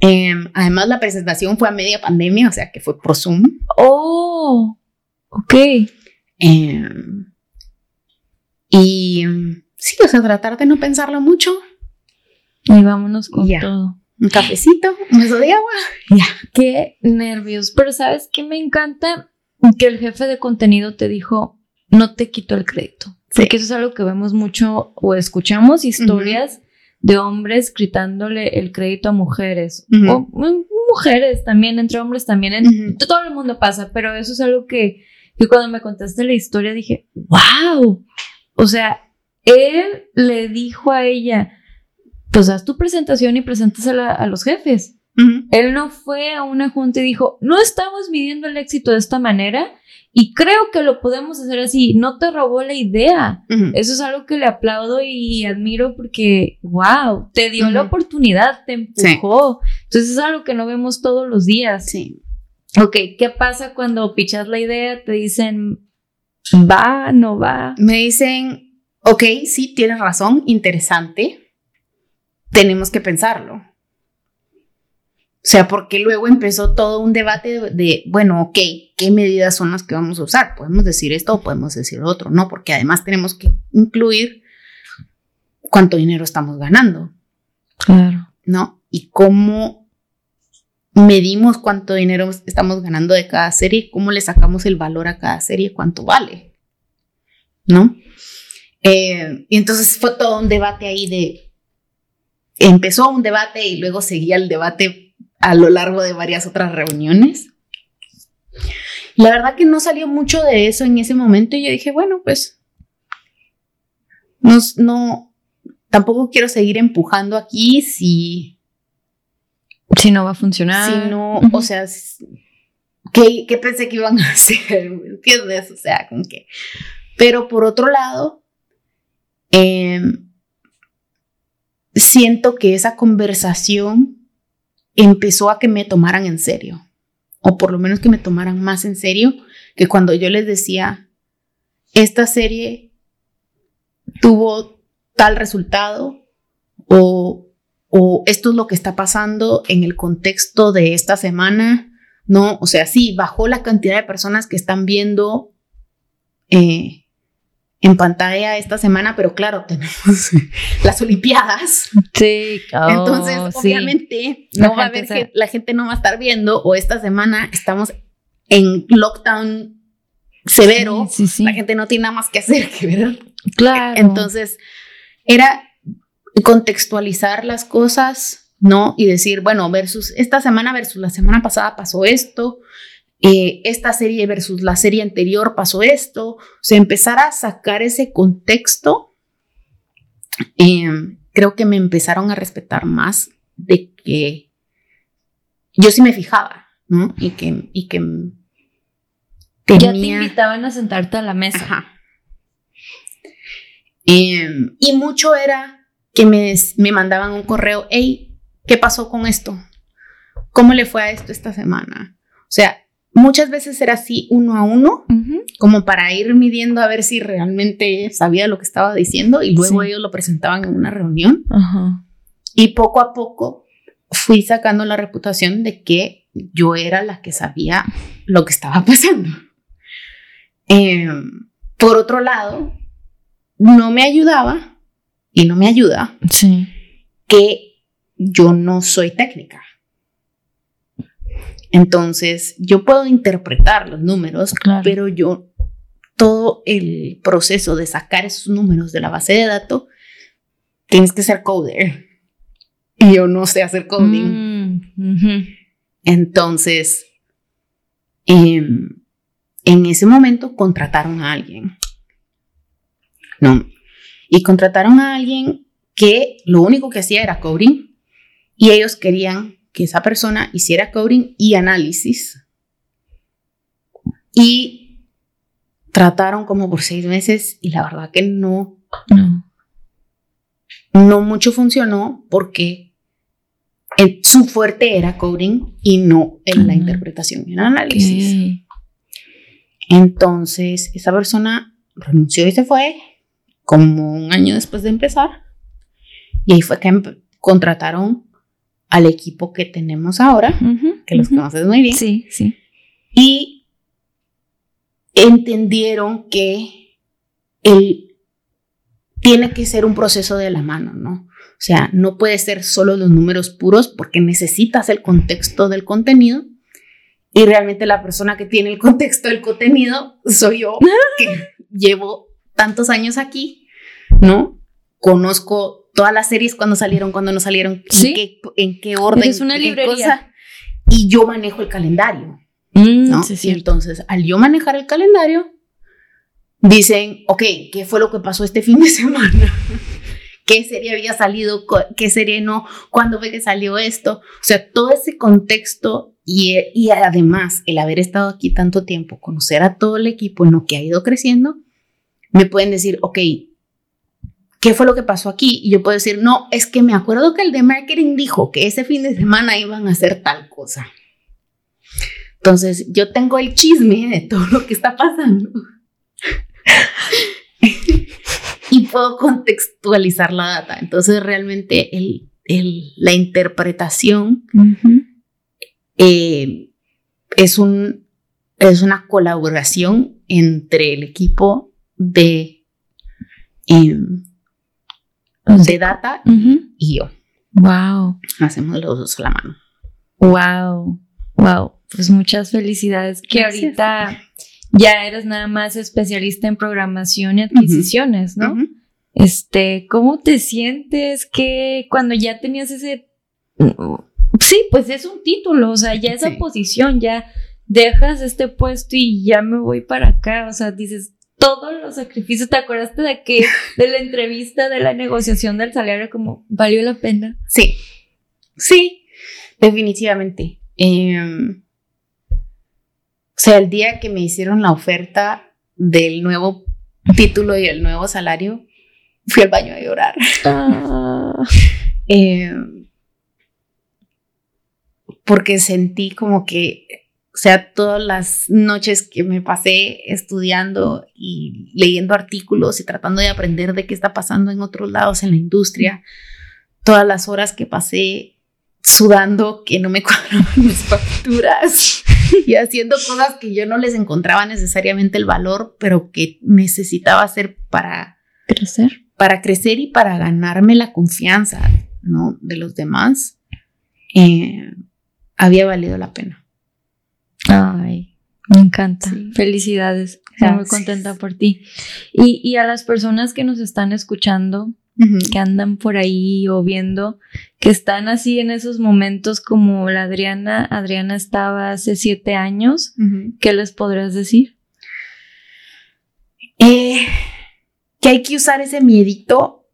Em, además, la presentación fue a media pandemia, o sea que fue por Zoom. Oh, ok. Em, y sí, o sea, tratar de no pensarlo mucho. Y vámonos con Ya. todo. Un cafecito, un vaso de agua. Ya. Qué nervios. Pero ¿sabes qué me encanta? Que el jefe de contenido te dijo, no te quito el crédito. Sí. Porque eso es algo que vemos mucho o escuchamos historias de hombres gritándole el crédito a mujeres. O mm, mujeres también, entre hombres también. En. Todo el mundo pasa, pero eso es algo que, que cuando me contaste la historia dije, wow. O sea, él le dijo a ella, pues haz tu presentación y preséntasela a los jefes. Ujú. Él no fue a una junta y dijo, no estamos midiendo el éxito de esta manera y creo que lo podemos hacer así. No te robó la idea. Ujú. Eso es algo que le aplaudo y admiro porque, wow, te dio la oportunidad, te empujó. Entonces es algo que no vemos todos los días. Sí. Ok, ¿qué pasa cuando pichas la idea? Te dicen, va, no va. Me dicen, ok, sí, tienes razón, interesante, tenemos que pensarlo. O sea, porque luego empezó todo un debate de, de, bueno, ok, ¿qué medidas son las que vamos a usar? Podemos decir esto o podemos decir otro, ¿no? Porque además tenemos que incluir cuánto dinero estamos ganando, Claro. ¿no? Y cómo medimos cuánto dinero estamos ganando de cada serie, cómo le sacamos el valor a cada serie, cuánto vale, ¿no? Eh, y entonces fue todo un debate ahí de, empezó un debate y luego seguía el debate a lo largo de varias otras reuniones. La verdad que no salió mucho de eso en ese momento y yo dije, bueno, pues no, no tampoco quiero seguir empujando aquí si Si no va a funcionar. si no, Ujú. o sea, ¿qué, qué pensé que iban a hacer? ¿Me entiendes? O sea, como que... Pero por otro lado, em, siento que esa conversación empezó a que me tomaran en serio, o por lo menos que me tomaran más en serio que cuando yo les decía, esta serie tuvo tal resultado o, o esto es lo que está pasando en el contexto de esta semana, ¿no? O sea, sí, bajó la cantidad de personas que están viendo eh, en pantalla esta semana, pero claro, tenemos las Olimpiadas. Sí, oh, Entonces, obviamente, La no va a haber la gente no va a estar viendo, o esta semana estamos en lockdown severo, Sí, sí, sí. la gente no tiene nada más que hacer que ver Claro. entonces, era contextualizar las cosas, ¿no? Y decir, bueno, versus esta semana versus la semana pasada pasó esto, eh, esta serie versus la serie anterior pasó esto, o sea, empezar a sacar ese contexto, eh, creo que me empezaron a respetar más de que yo sí me fijaba, ¿no? Y que, y que ya te invitaban a sentarte a la mesa. Ajá. Em, y mucho era que me, me mandaban un correo, hey, ¿qué pasó con esto? ¿Cómo le fue a esto esta semana? O sea, muchas veces era así uno a uno, como para ir midiendo a ver si realmente sabía lo que estaba diciendo y luego Sí. ellos lo presentaban en una reunión. Y poco a poco fui sacando la reputación de que yo era la que sabía lo que estaba pasando. Em, por otro lado, no me ayudaba y no me ayuda Sí. que yo no soy técnica. Entonces, yo puedo interpretar los números, Claro. pero yo todo el proceso de sacar esos números de la base de datos, tienes que ser coder. Y yo no sé hacer coding. Mm. Entonces, em, en ese momento contrataron a alguien. No. Y contrataron a alguien que lo único que hacía era coding y ellos querían que esa persona hiciera coding y análisis. Y trataron como por seis meses y la verdad que no, No. no mucho funcionó porque el- su fuerte era coding y no en la interpretación y el análisis. Entonces, esa persona renunció y se fue como un año después de empezar. Y ahí fue que empe- contrataron al equipo que tenemos ahora, que los ujú. conoces muy bien. Sí, sí. Y entendieron que el, tiene que ser un proceso de la mano, ¿no? O sea, no puede ser solo los números puros porque necesitas el contexto del contenido. Y realmente la persona que tiene el contexto del contenido soy yo, que llevo tantos años aquí, ¿no? Conozco todas las series cuando salieron, cuando no salieron, Sí. en, qué, en qué orden. Eres una qué librería. cosa, y yo manejo el calendario. Mm, ¿no? sí, Y es entonces, al yo manejar el calendario, dicen, ok, ¿qué fue lo que pasó este fin de semana? ¿Qué serie había salido? ¿Qué serie no? ¿Cuándo fue que salió esto? O sea, todo ese contexto y, y además el haber estado aquí tanto tiempo, conocer a todo el equipo en lo que ha ido creciendo, me pueden decir, ok, ¿qué fue lo que pasó aquí? Y yo puedo decir, no, es que me acuerdo que el de marketing dijo que ese fin de semana iban a hacer tal cosa. Entonces, yo tengo el chisme de todo lo que está pasando. y puedo contextualizar la data. Entonces, realmente el, el, la interpretación eh, es, un, es una colaboración entre el equipo de, de data y yo. Wow. Hacemos los dos a la mano. Wow. Wow. Pues muchas felicidades. Que ahorita ya eres nada más especialista en programación y adquisiciones, ¿no? Este, ¿cómo te sientes que cuando ya tenías ese Sí, pues es un título, o sea, ya esa posición, ya dejas este puesto y ya me voy para acá, o sea, dices, todos los sacrificios, ¿te acordaste de que de la entrevista, de la negociación del salario, como valió la pena? Sí, sí, definitivamente. Em, o sea, el día que me hicieron la oferta del nuevo título y el nuevo salario, fui al baño a llorar. Ah. Em, porque sentí como que, o sea, todas las noches que me pasé estudiando y leyendo artículos y tratando de aprender de qué está pasando en otros lados en la industria, todas las horas que pasé sudando que no me cuadraban mis facturas y haciendo cosas que yo no les encontraba necesariamente el valor, pero que necesitaba hacer para crecer, para crecer y para ganarme la confianza, ¿no? De los demás. Eh, había valido la pena. Ay, me encanta. Felicidades. Estoy muy contenta por ti. Y, a las personas que nos están escuchando, que andan por ahí o viendo, que están así en esos momentos como la Adriana, Adriana estaba hace siete años, ¿qué les podrías decir? Eh, que hay que usar ese miedito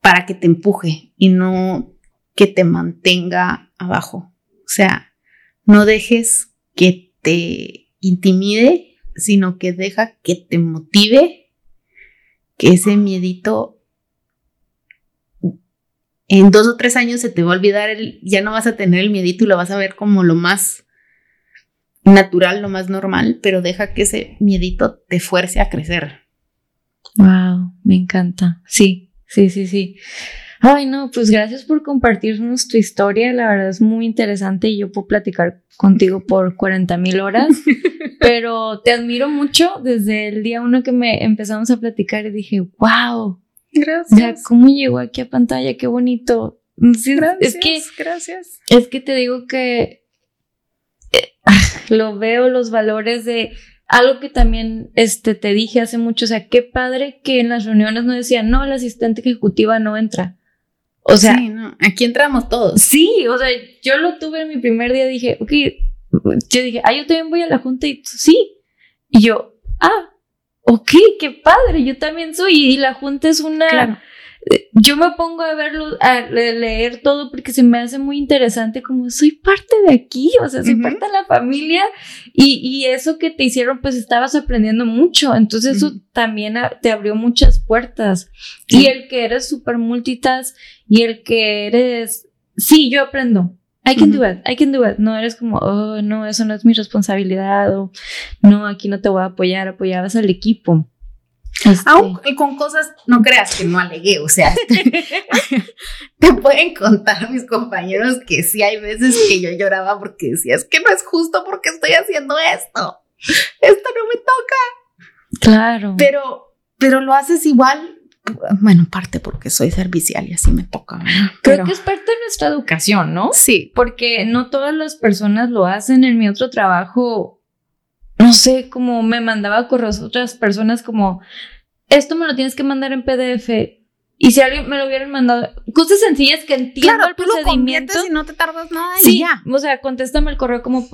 para que te empuje y no que te mantenga abajo. O sea, no dejes que te intimide, sino que deja que te motive, que ese miedito en dos o tres años se te va a olvidar, ya no vas a tener el miedito y lo vas a ver como lo más natural, lo más normal, pero deja que ese miedito te fuerce a crecer. Wow, me encanta. Sí, sí, sí, sí. Ay, no, pues gracias por compartirnos tu historia. La verdad es muy interesante y yo puedo platicar contigo por 40 mil horas. pero te admiro mucho desde el día uno que me empezamos a platicar y dije, wow. Gracias. ¿Cómo llegó aquí a pantalla? Qué bonito. Sí, gracias. Es que, gracias. Es que te digo que eh, lo veo, los valores de algo que también este, te dije hace mucho, o sea, qué padre que en las reuniones no decían, no, la asistente ejecutiva no entra. O sea, aquí entramos todos. Sí, o sea, yo lo tuve en mi primer día, dije, ok, yo dije, ah, yo también voy a la junta y tú, sí. Y yo, ah, ok, qué padre, yo también soy. Y la junta es una, yo me pongo a verlo, a leer todo porque se me hace muy interesante como soy parte de aquí, o sea, soy parte de la familia y, eso que te hicieron pues estabas aprendiendo mucho, entonces eso también te abrió muchas puertas y el que eres súper multitas y el que eres, sí, yo aprendo. I can do it, I can do it. No eres como, oh, no, eso no es mi responsabilidad o no, aquí no te voy a apoyar, apoyabas al equipo. Este. Aunque con cosas, no creas que no alegué, o sea, te pueden contar mis compañeros que sí hay veces que yo lloraba porque decía, es que no es justo porque estoy haciendo esto, esto no me toca. Claro. Pero, pero lo haces igual, bueno, parte porque soy servicial y así me toca. Creo que es parte de nuestra educación, ¿no? Sí. Porque no todas las personas lo hacen. En mi otro trabajo no sé, como me mandaba correos otras personas como, esto me lo tienes que mandar en PDF. Y si alguien me lo hubieran mandado, cosas sencillas que entiendo el procedimiento. y no te tardas nada. Sí, ya. o sea, contéstame el correo como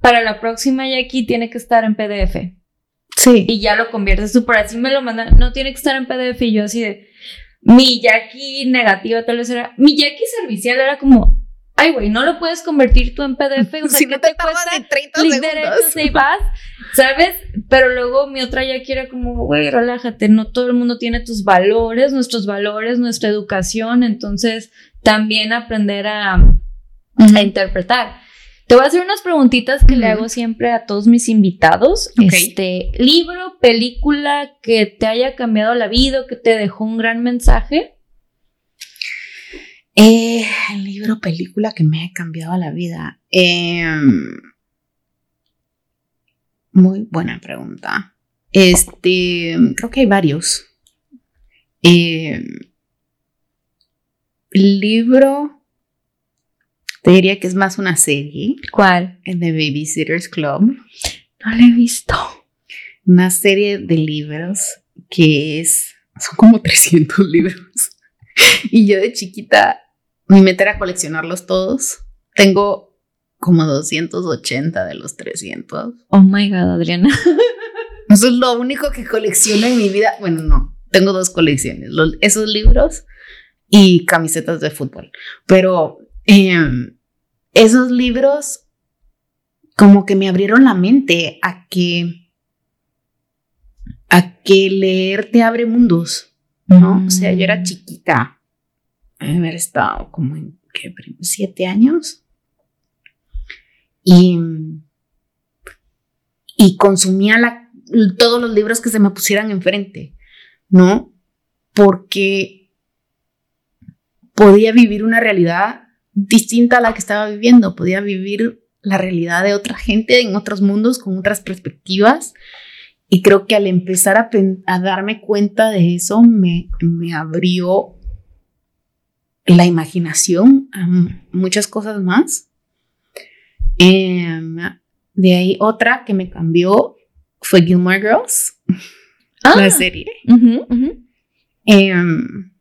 para la próxima y aquí tiene que estar en PDF. Sí. Y ya lo conviertes tú, por así me lo mandan, no tiene que estar en PDF. Y yo así de, mi Jackie negativa tal vez era, mi Jackie servicial era como, ay, güey, no lo puedes convertir tú en PDF. O sea, si no te, te cuesta de 30 segundos. y vas, ¿sabes? Pero luego mi otra ya quiere como, güey, relájate, no todo el mundo tiene tus valores, nuestros valores, nuestra educación, entonces también aprender a, a interpretar. Te voy a hacer unas preguntitas que le hago siempre a todos mis invitados. Este, libro, película que te haya cambiado la vida o que te dejó un gran mensaje. Eh, el libro, película que me ha cambiado la vida. Em, muy buena pregunta. Este, creo que hay varios. Em, libro, te diría que es más una serie, ¿Cuál? el de Babysitters Club. No la he visto. Una serie de libros que es, son como 300 libros. Y yo de chiquita, mi meta era coleccionarlos todos. Tengo como 280 de los 300. Oh my god, Adriana. Eso es lo único que colecciono en mi vida. Bueno, no, tengo dos colecciones, los- esos libros y camisetas de fútbol. Pero em, esos libros como que me abrieron la mente a que a que leer te abre mundos, ¿no? O sea, yo era Mm. chiquita, haber estado como en ¿qué? siete años y y consumía la- todos los libros que se me pusieran enfrente, ¿no? Porque podía vivir una realidad distinta a la que estaba viviendo, podía vivir la realidad de otra gente en otros mundos con otras perspectivas. Y creo que al empezar a, a darme cuenta de eso, me, me abrió la imaginación muchas cosas más. Em, de ahí otra que me cambió fue Gilmore Girls, Ah, la serie. Em,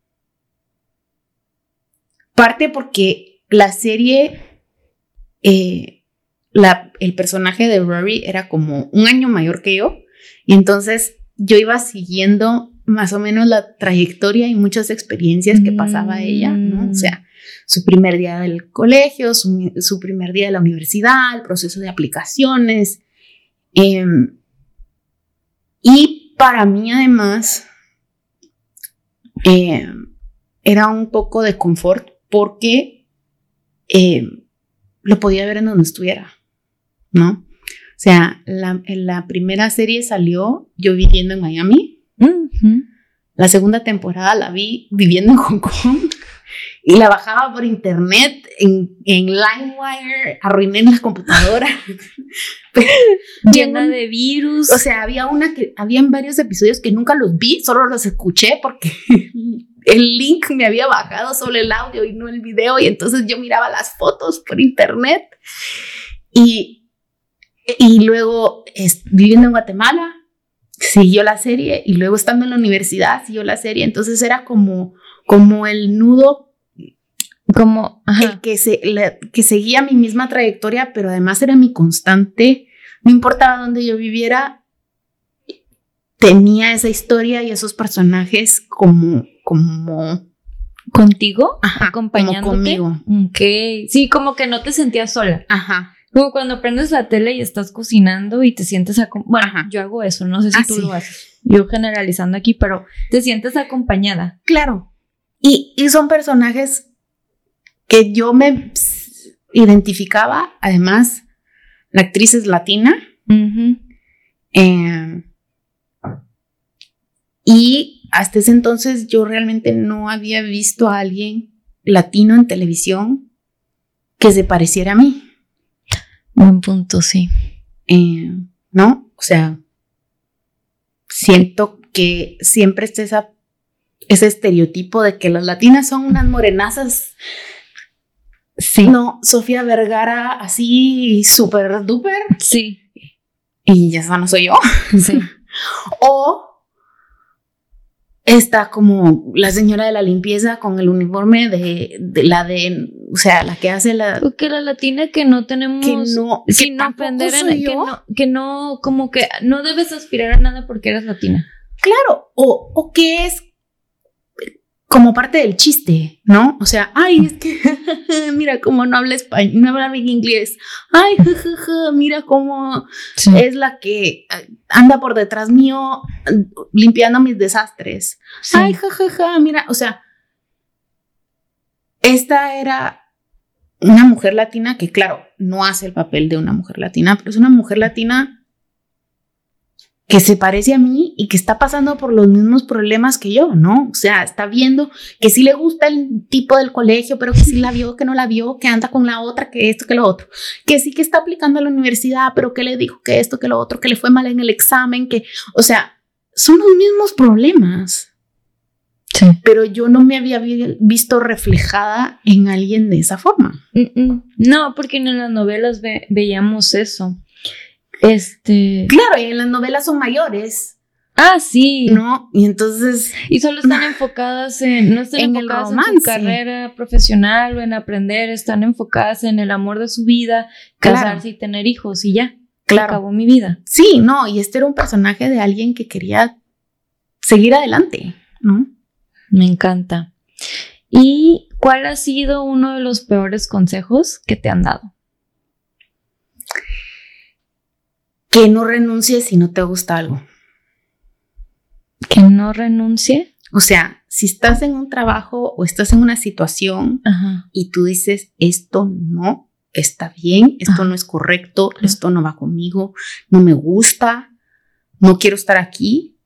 parte porque la serie, eh, la- el personaje de Rory era como un año mayor que yo, y entonces yo iba siguiendo más o menos la trayectoria y muchas experiencias que pasaba ella, ¿no? Mm. O sea, su primer día del colegio, su, su primer día de la universidad, el proceso de aplicaciones. em, y para mí además eh, era un poco de confort porque eh, lo podía ver en donde estuviera, ¿no? O sea, la, en la primera serie salió yo viviendo en Miami, La segunda temporada la vi viviendo en Hong Kong y la bajaba por internet en, en LimeWire, arruiné la computadora. Llena de virus. o sea, había una que, habían varios episodios que nunca los vi, solo los escuché porque el link me había bajado solo el audio y no el video y entonces yo miraba las fotos por internet y, y luego es- viviendo en Guatemala siguió la serie y luego estando en la universidad siguió la serie, entonces era como, como el nudo como, el que, se, la- que seguía mi misma trayectoria, pero además era mi constante. No importaba dónde yo viviera, tenía esa historia y esos personajes como, como, ¿Contigo? ajá, como acompañándote. conmigo. Ok. Sí, como que no te sentías sola. Ajá. Como cuando prendes la tele y estás cocinando y te sientes acom- Bueno, Ajá. yo hago eso, no sé si Ah, tú sí. lo haces. Yo generalizando aquí, pero te sientes acompañada. Claro. Y, y son personajes que yo me identificaba. Además, la actriz es latina. Eh, y hasta ese entonces yo realmente no había visto a alguien latino en televisión que se pareciera a mí, Buen punto, sí. eh, ¿no? O sea, siento que siempre está esa, ese estereotipo de que las latinas son unas morenazas. Sí. No, Sofía Vergara así súper duper Sí. y ya esa no soy yo. Sí. O está como la señora de la limpieza con el uniforme de, de la de, o sea, la que hace la... Porque la latina que no tenemos. Que no, que sin tampoco ofender a soy que no, que no, como que no debes aspirar a nada porque eres latina. Claro, o, o que es como parte del chiste, ¿no? O sea, ay, es que mira cómo no habla español, no habla bien inglés. Ay, jajaja, mira cómo Sí. es la que eh, anda por detrás mío eh, limpiando mis desastres. Ay, jajaja, mira, o sea, esta era una mujer latina que, claro, no hace el papel de una mujer latina, pero es una mujer latina que se parece a mí y que está pasando por los mismos problemas que yo, ¿no? O sea, está viendo que sí le gusta el tipo del colegio, pero que sí la vio, que no la vio, que anda con la otra, que esto, que lo otro, que sí que está aplicando a la universidad, pero que le dijo que esto, que lo otro, que le fue mal en el examen, que, o sea, son los mismos problemas. Sí. Pero yo no me había visto reflejada en alguien de esa forma. No, porque en las novelas veíamos eso. Este. Claro, y en las novelas son mayores. Ah, sí. ¿No? Y entonces. Y solo están enfocadas en. No están enfocadas en su carrera profesional o en aprender, están enfocadas en el amor de su vida, casarse y tener hijos y ya. Claro. Acabó mi vida. Sí, no, y este era un personaje de alguien que quería seguir adelante, ¿no? Me encanta. ¿Y cuál ha sido uno de los peores consejos que te han dado? Que no renuncies si no te gusta algo. Que no renuncie. O sea, si estás en un trabajo o estás en una situación y tú dices, esto no está bien, esto no es correcto, esto no va conmigo, no me gusta, no quiero estar aquí,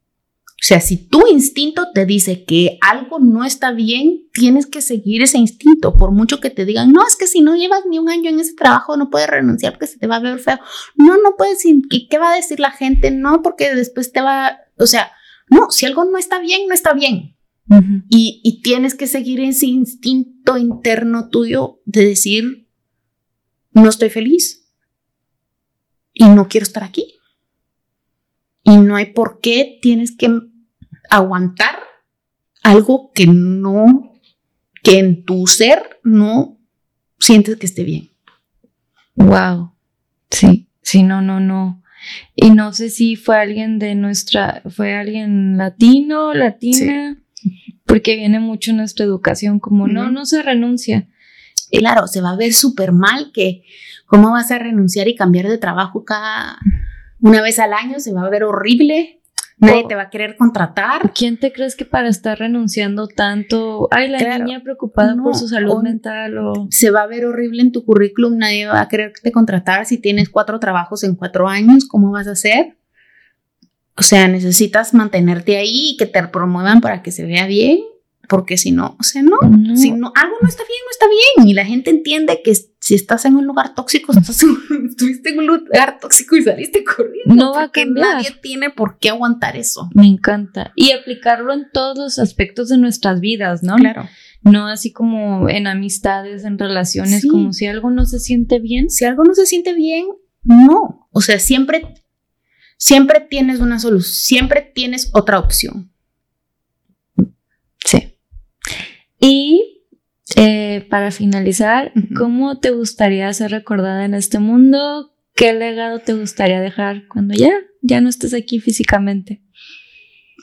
o sea, si tu instinto te dice que algo no está bien, tienes que seguir ese instinto, por mucho que te digan, no, es que si no llevas ni un año en ese trabajo, no puedes renunciar porque se te va a ver feo. No, no puedes, ¿qué, qué va a decir la gente? No, porque después te va, o sea, no, si algo no está bien, no está bien. y, y tienes que seguir ese instinto interno tuyo de decir, no estoy feliz y no quiero estar aquí. Y no hay por qué tienes que aguantar algo que no, que en tu ser no sientes que esté bien. Wow. Sí, sí, no, no, no. Y no sé si fue alguien de nuestra, fue alguien latino, latina, porque viene mucho nuestra educación como no, no se renuncia. Claro, se va a ver súper mal que cómo vas a renunciar y cambiar de trabajo cada una vez al año, se va a ver horrible. Nadie te va a querer contratar. ¿Quién te crees que para estar renunciando tanto? Ay, la niña preocupada por su salud mental o... Se va a ver horrible en tu currículum, nadie va a quererte contratar si tienes cuatro trabajos en cuatro años, ¿cómo vas a hacer? O sea, necesitas mantenerte ahí y que te promuevan para que se vea bien porque si no, o sea, no, si no, algo no está bien, no está bien. Y la gente entiende que si estás en un lugar tóxico, estuviste en un lugar tóxico y saliste corriendo. No va a cambiar. Nadie tiene por qué aguantar eso. Me encanta. Y aplicarlo en todos los aspectos de nuestras vidas, ¿no? Claro. No así como en amistades, en relaciones, como si algo no se siente bien. Si algo no se siente bien, no. O sea, siempre, siempre tienes una solución, siempre tienes otra opción. Y eh, para finalizar, ¿cómo te gustaría ser recordada en este mundo? ¿Qué legado te gustaría dejar cuando ya, ya no estés aquí físicamente?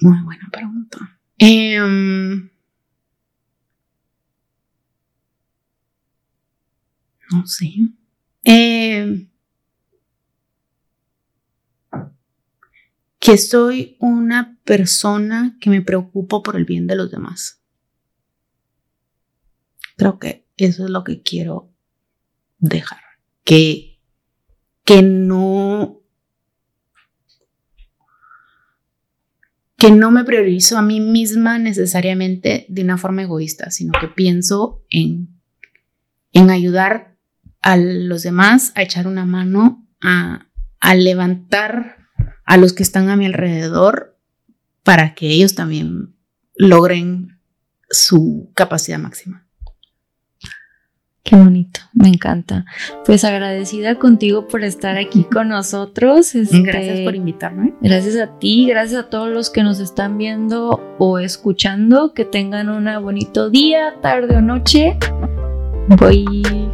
Muy buena pregunta. Em, no sé. Em, que soy una persona que me preocupo por el bien de los demás. Creo que eso es lo que quiero dejar. Que, que no. Que no me priorizo a mí misma necesariamente de una forma egoísta, sino que pienso en, en ayudar a los demás, a echar una mano, a, a levantar a los que están a mi alrededor para que ellos también logren su capacidad máxima. Qué bonito, me encanta. Pues agradecida contigo por estar aquí con nosotros. Este, gracias por invitarme. Gracias a ti, gracias a todos los que nos están viendo o escuchando. Que tengan un bonito día, tarde o noche. Voy.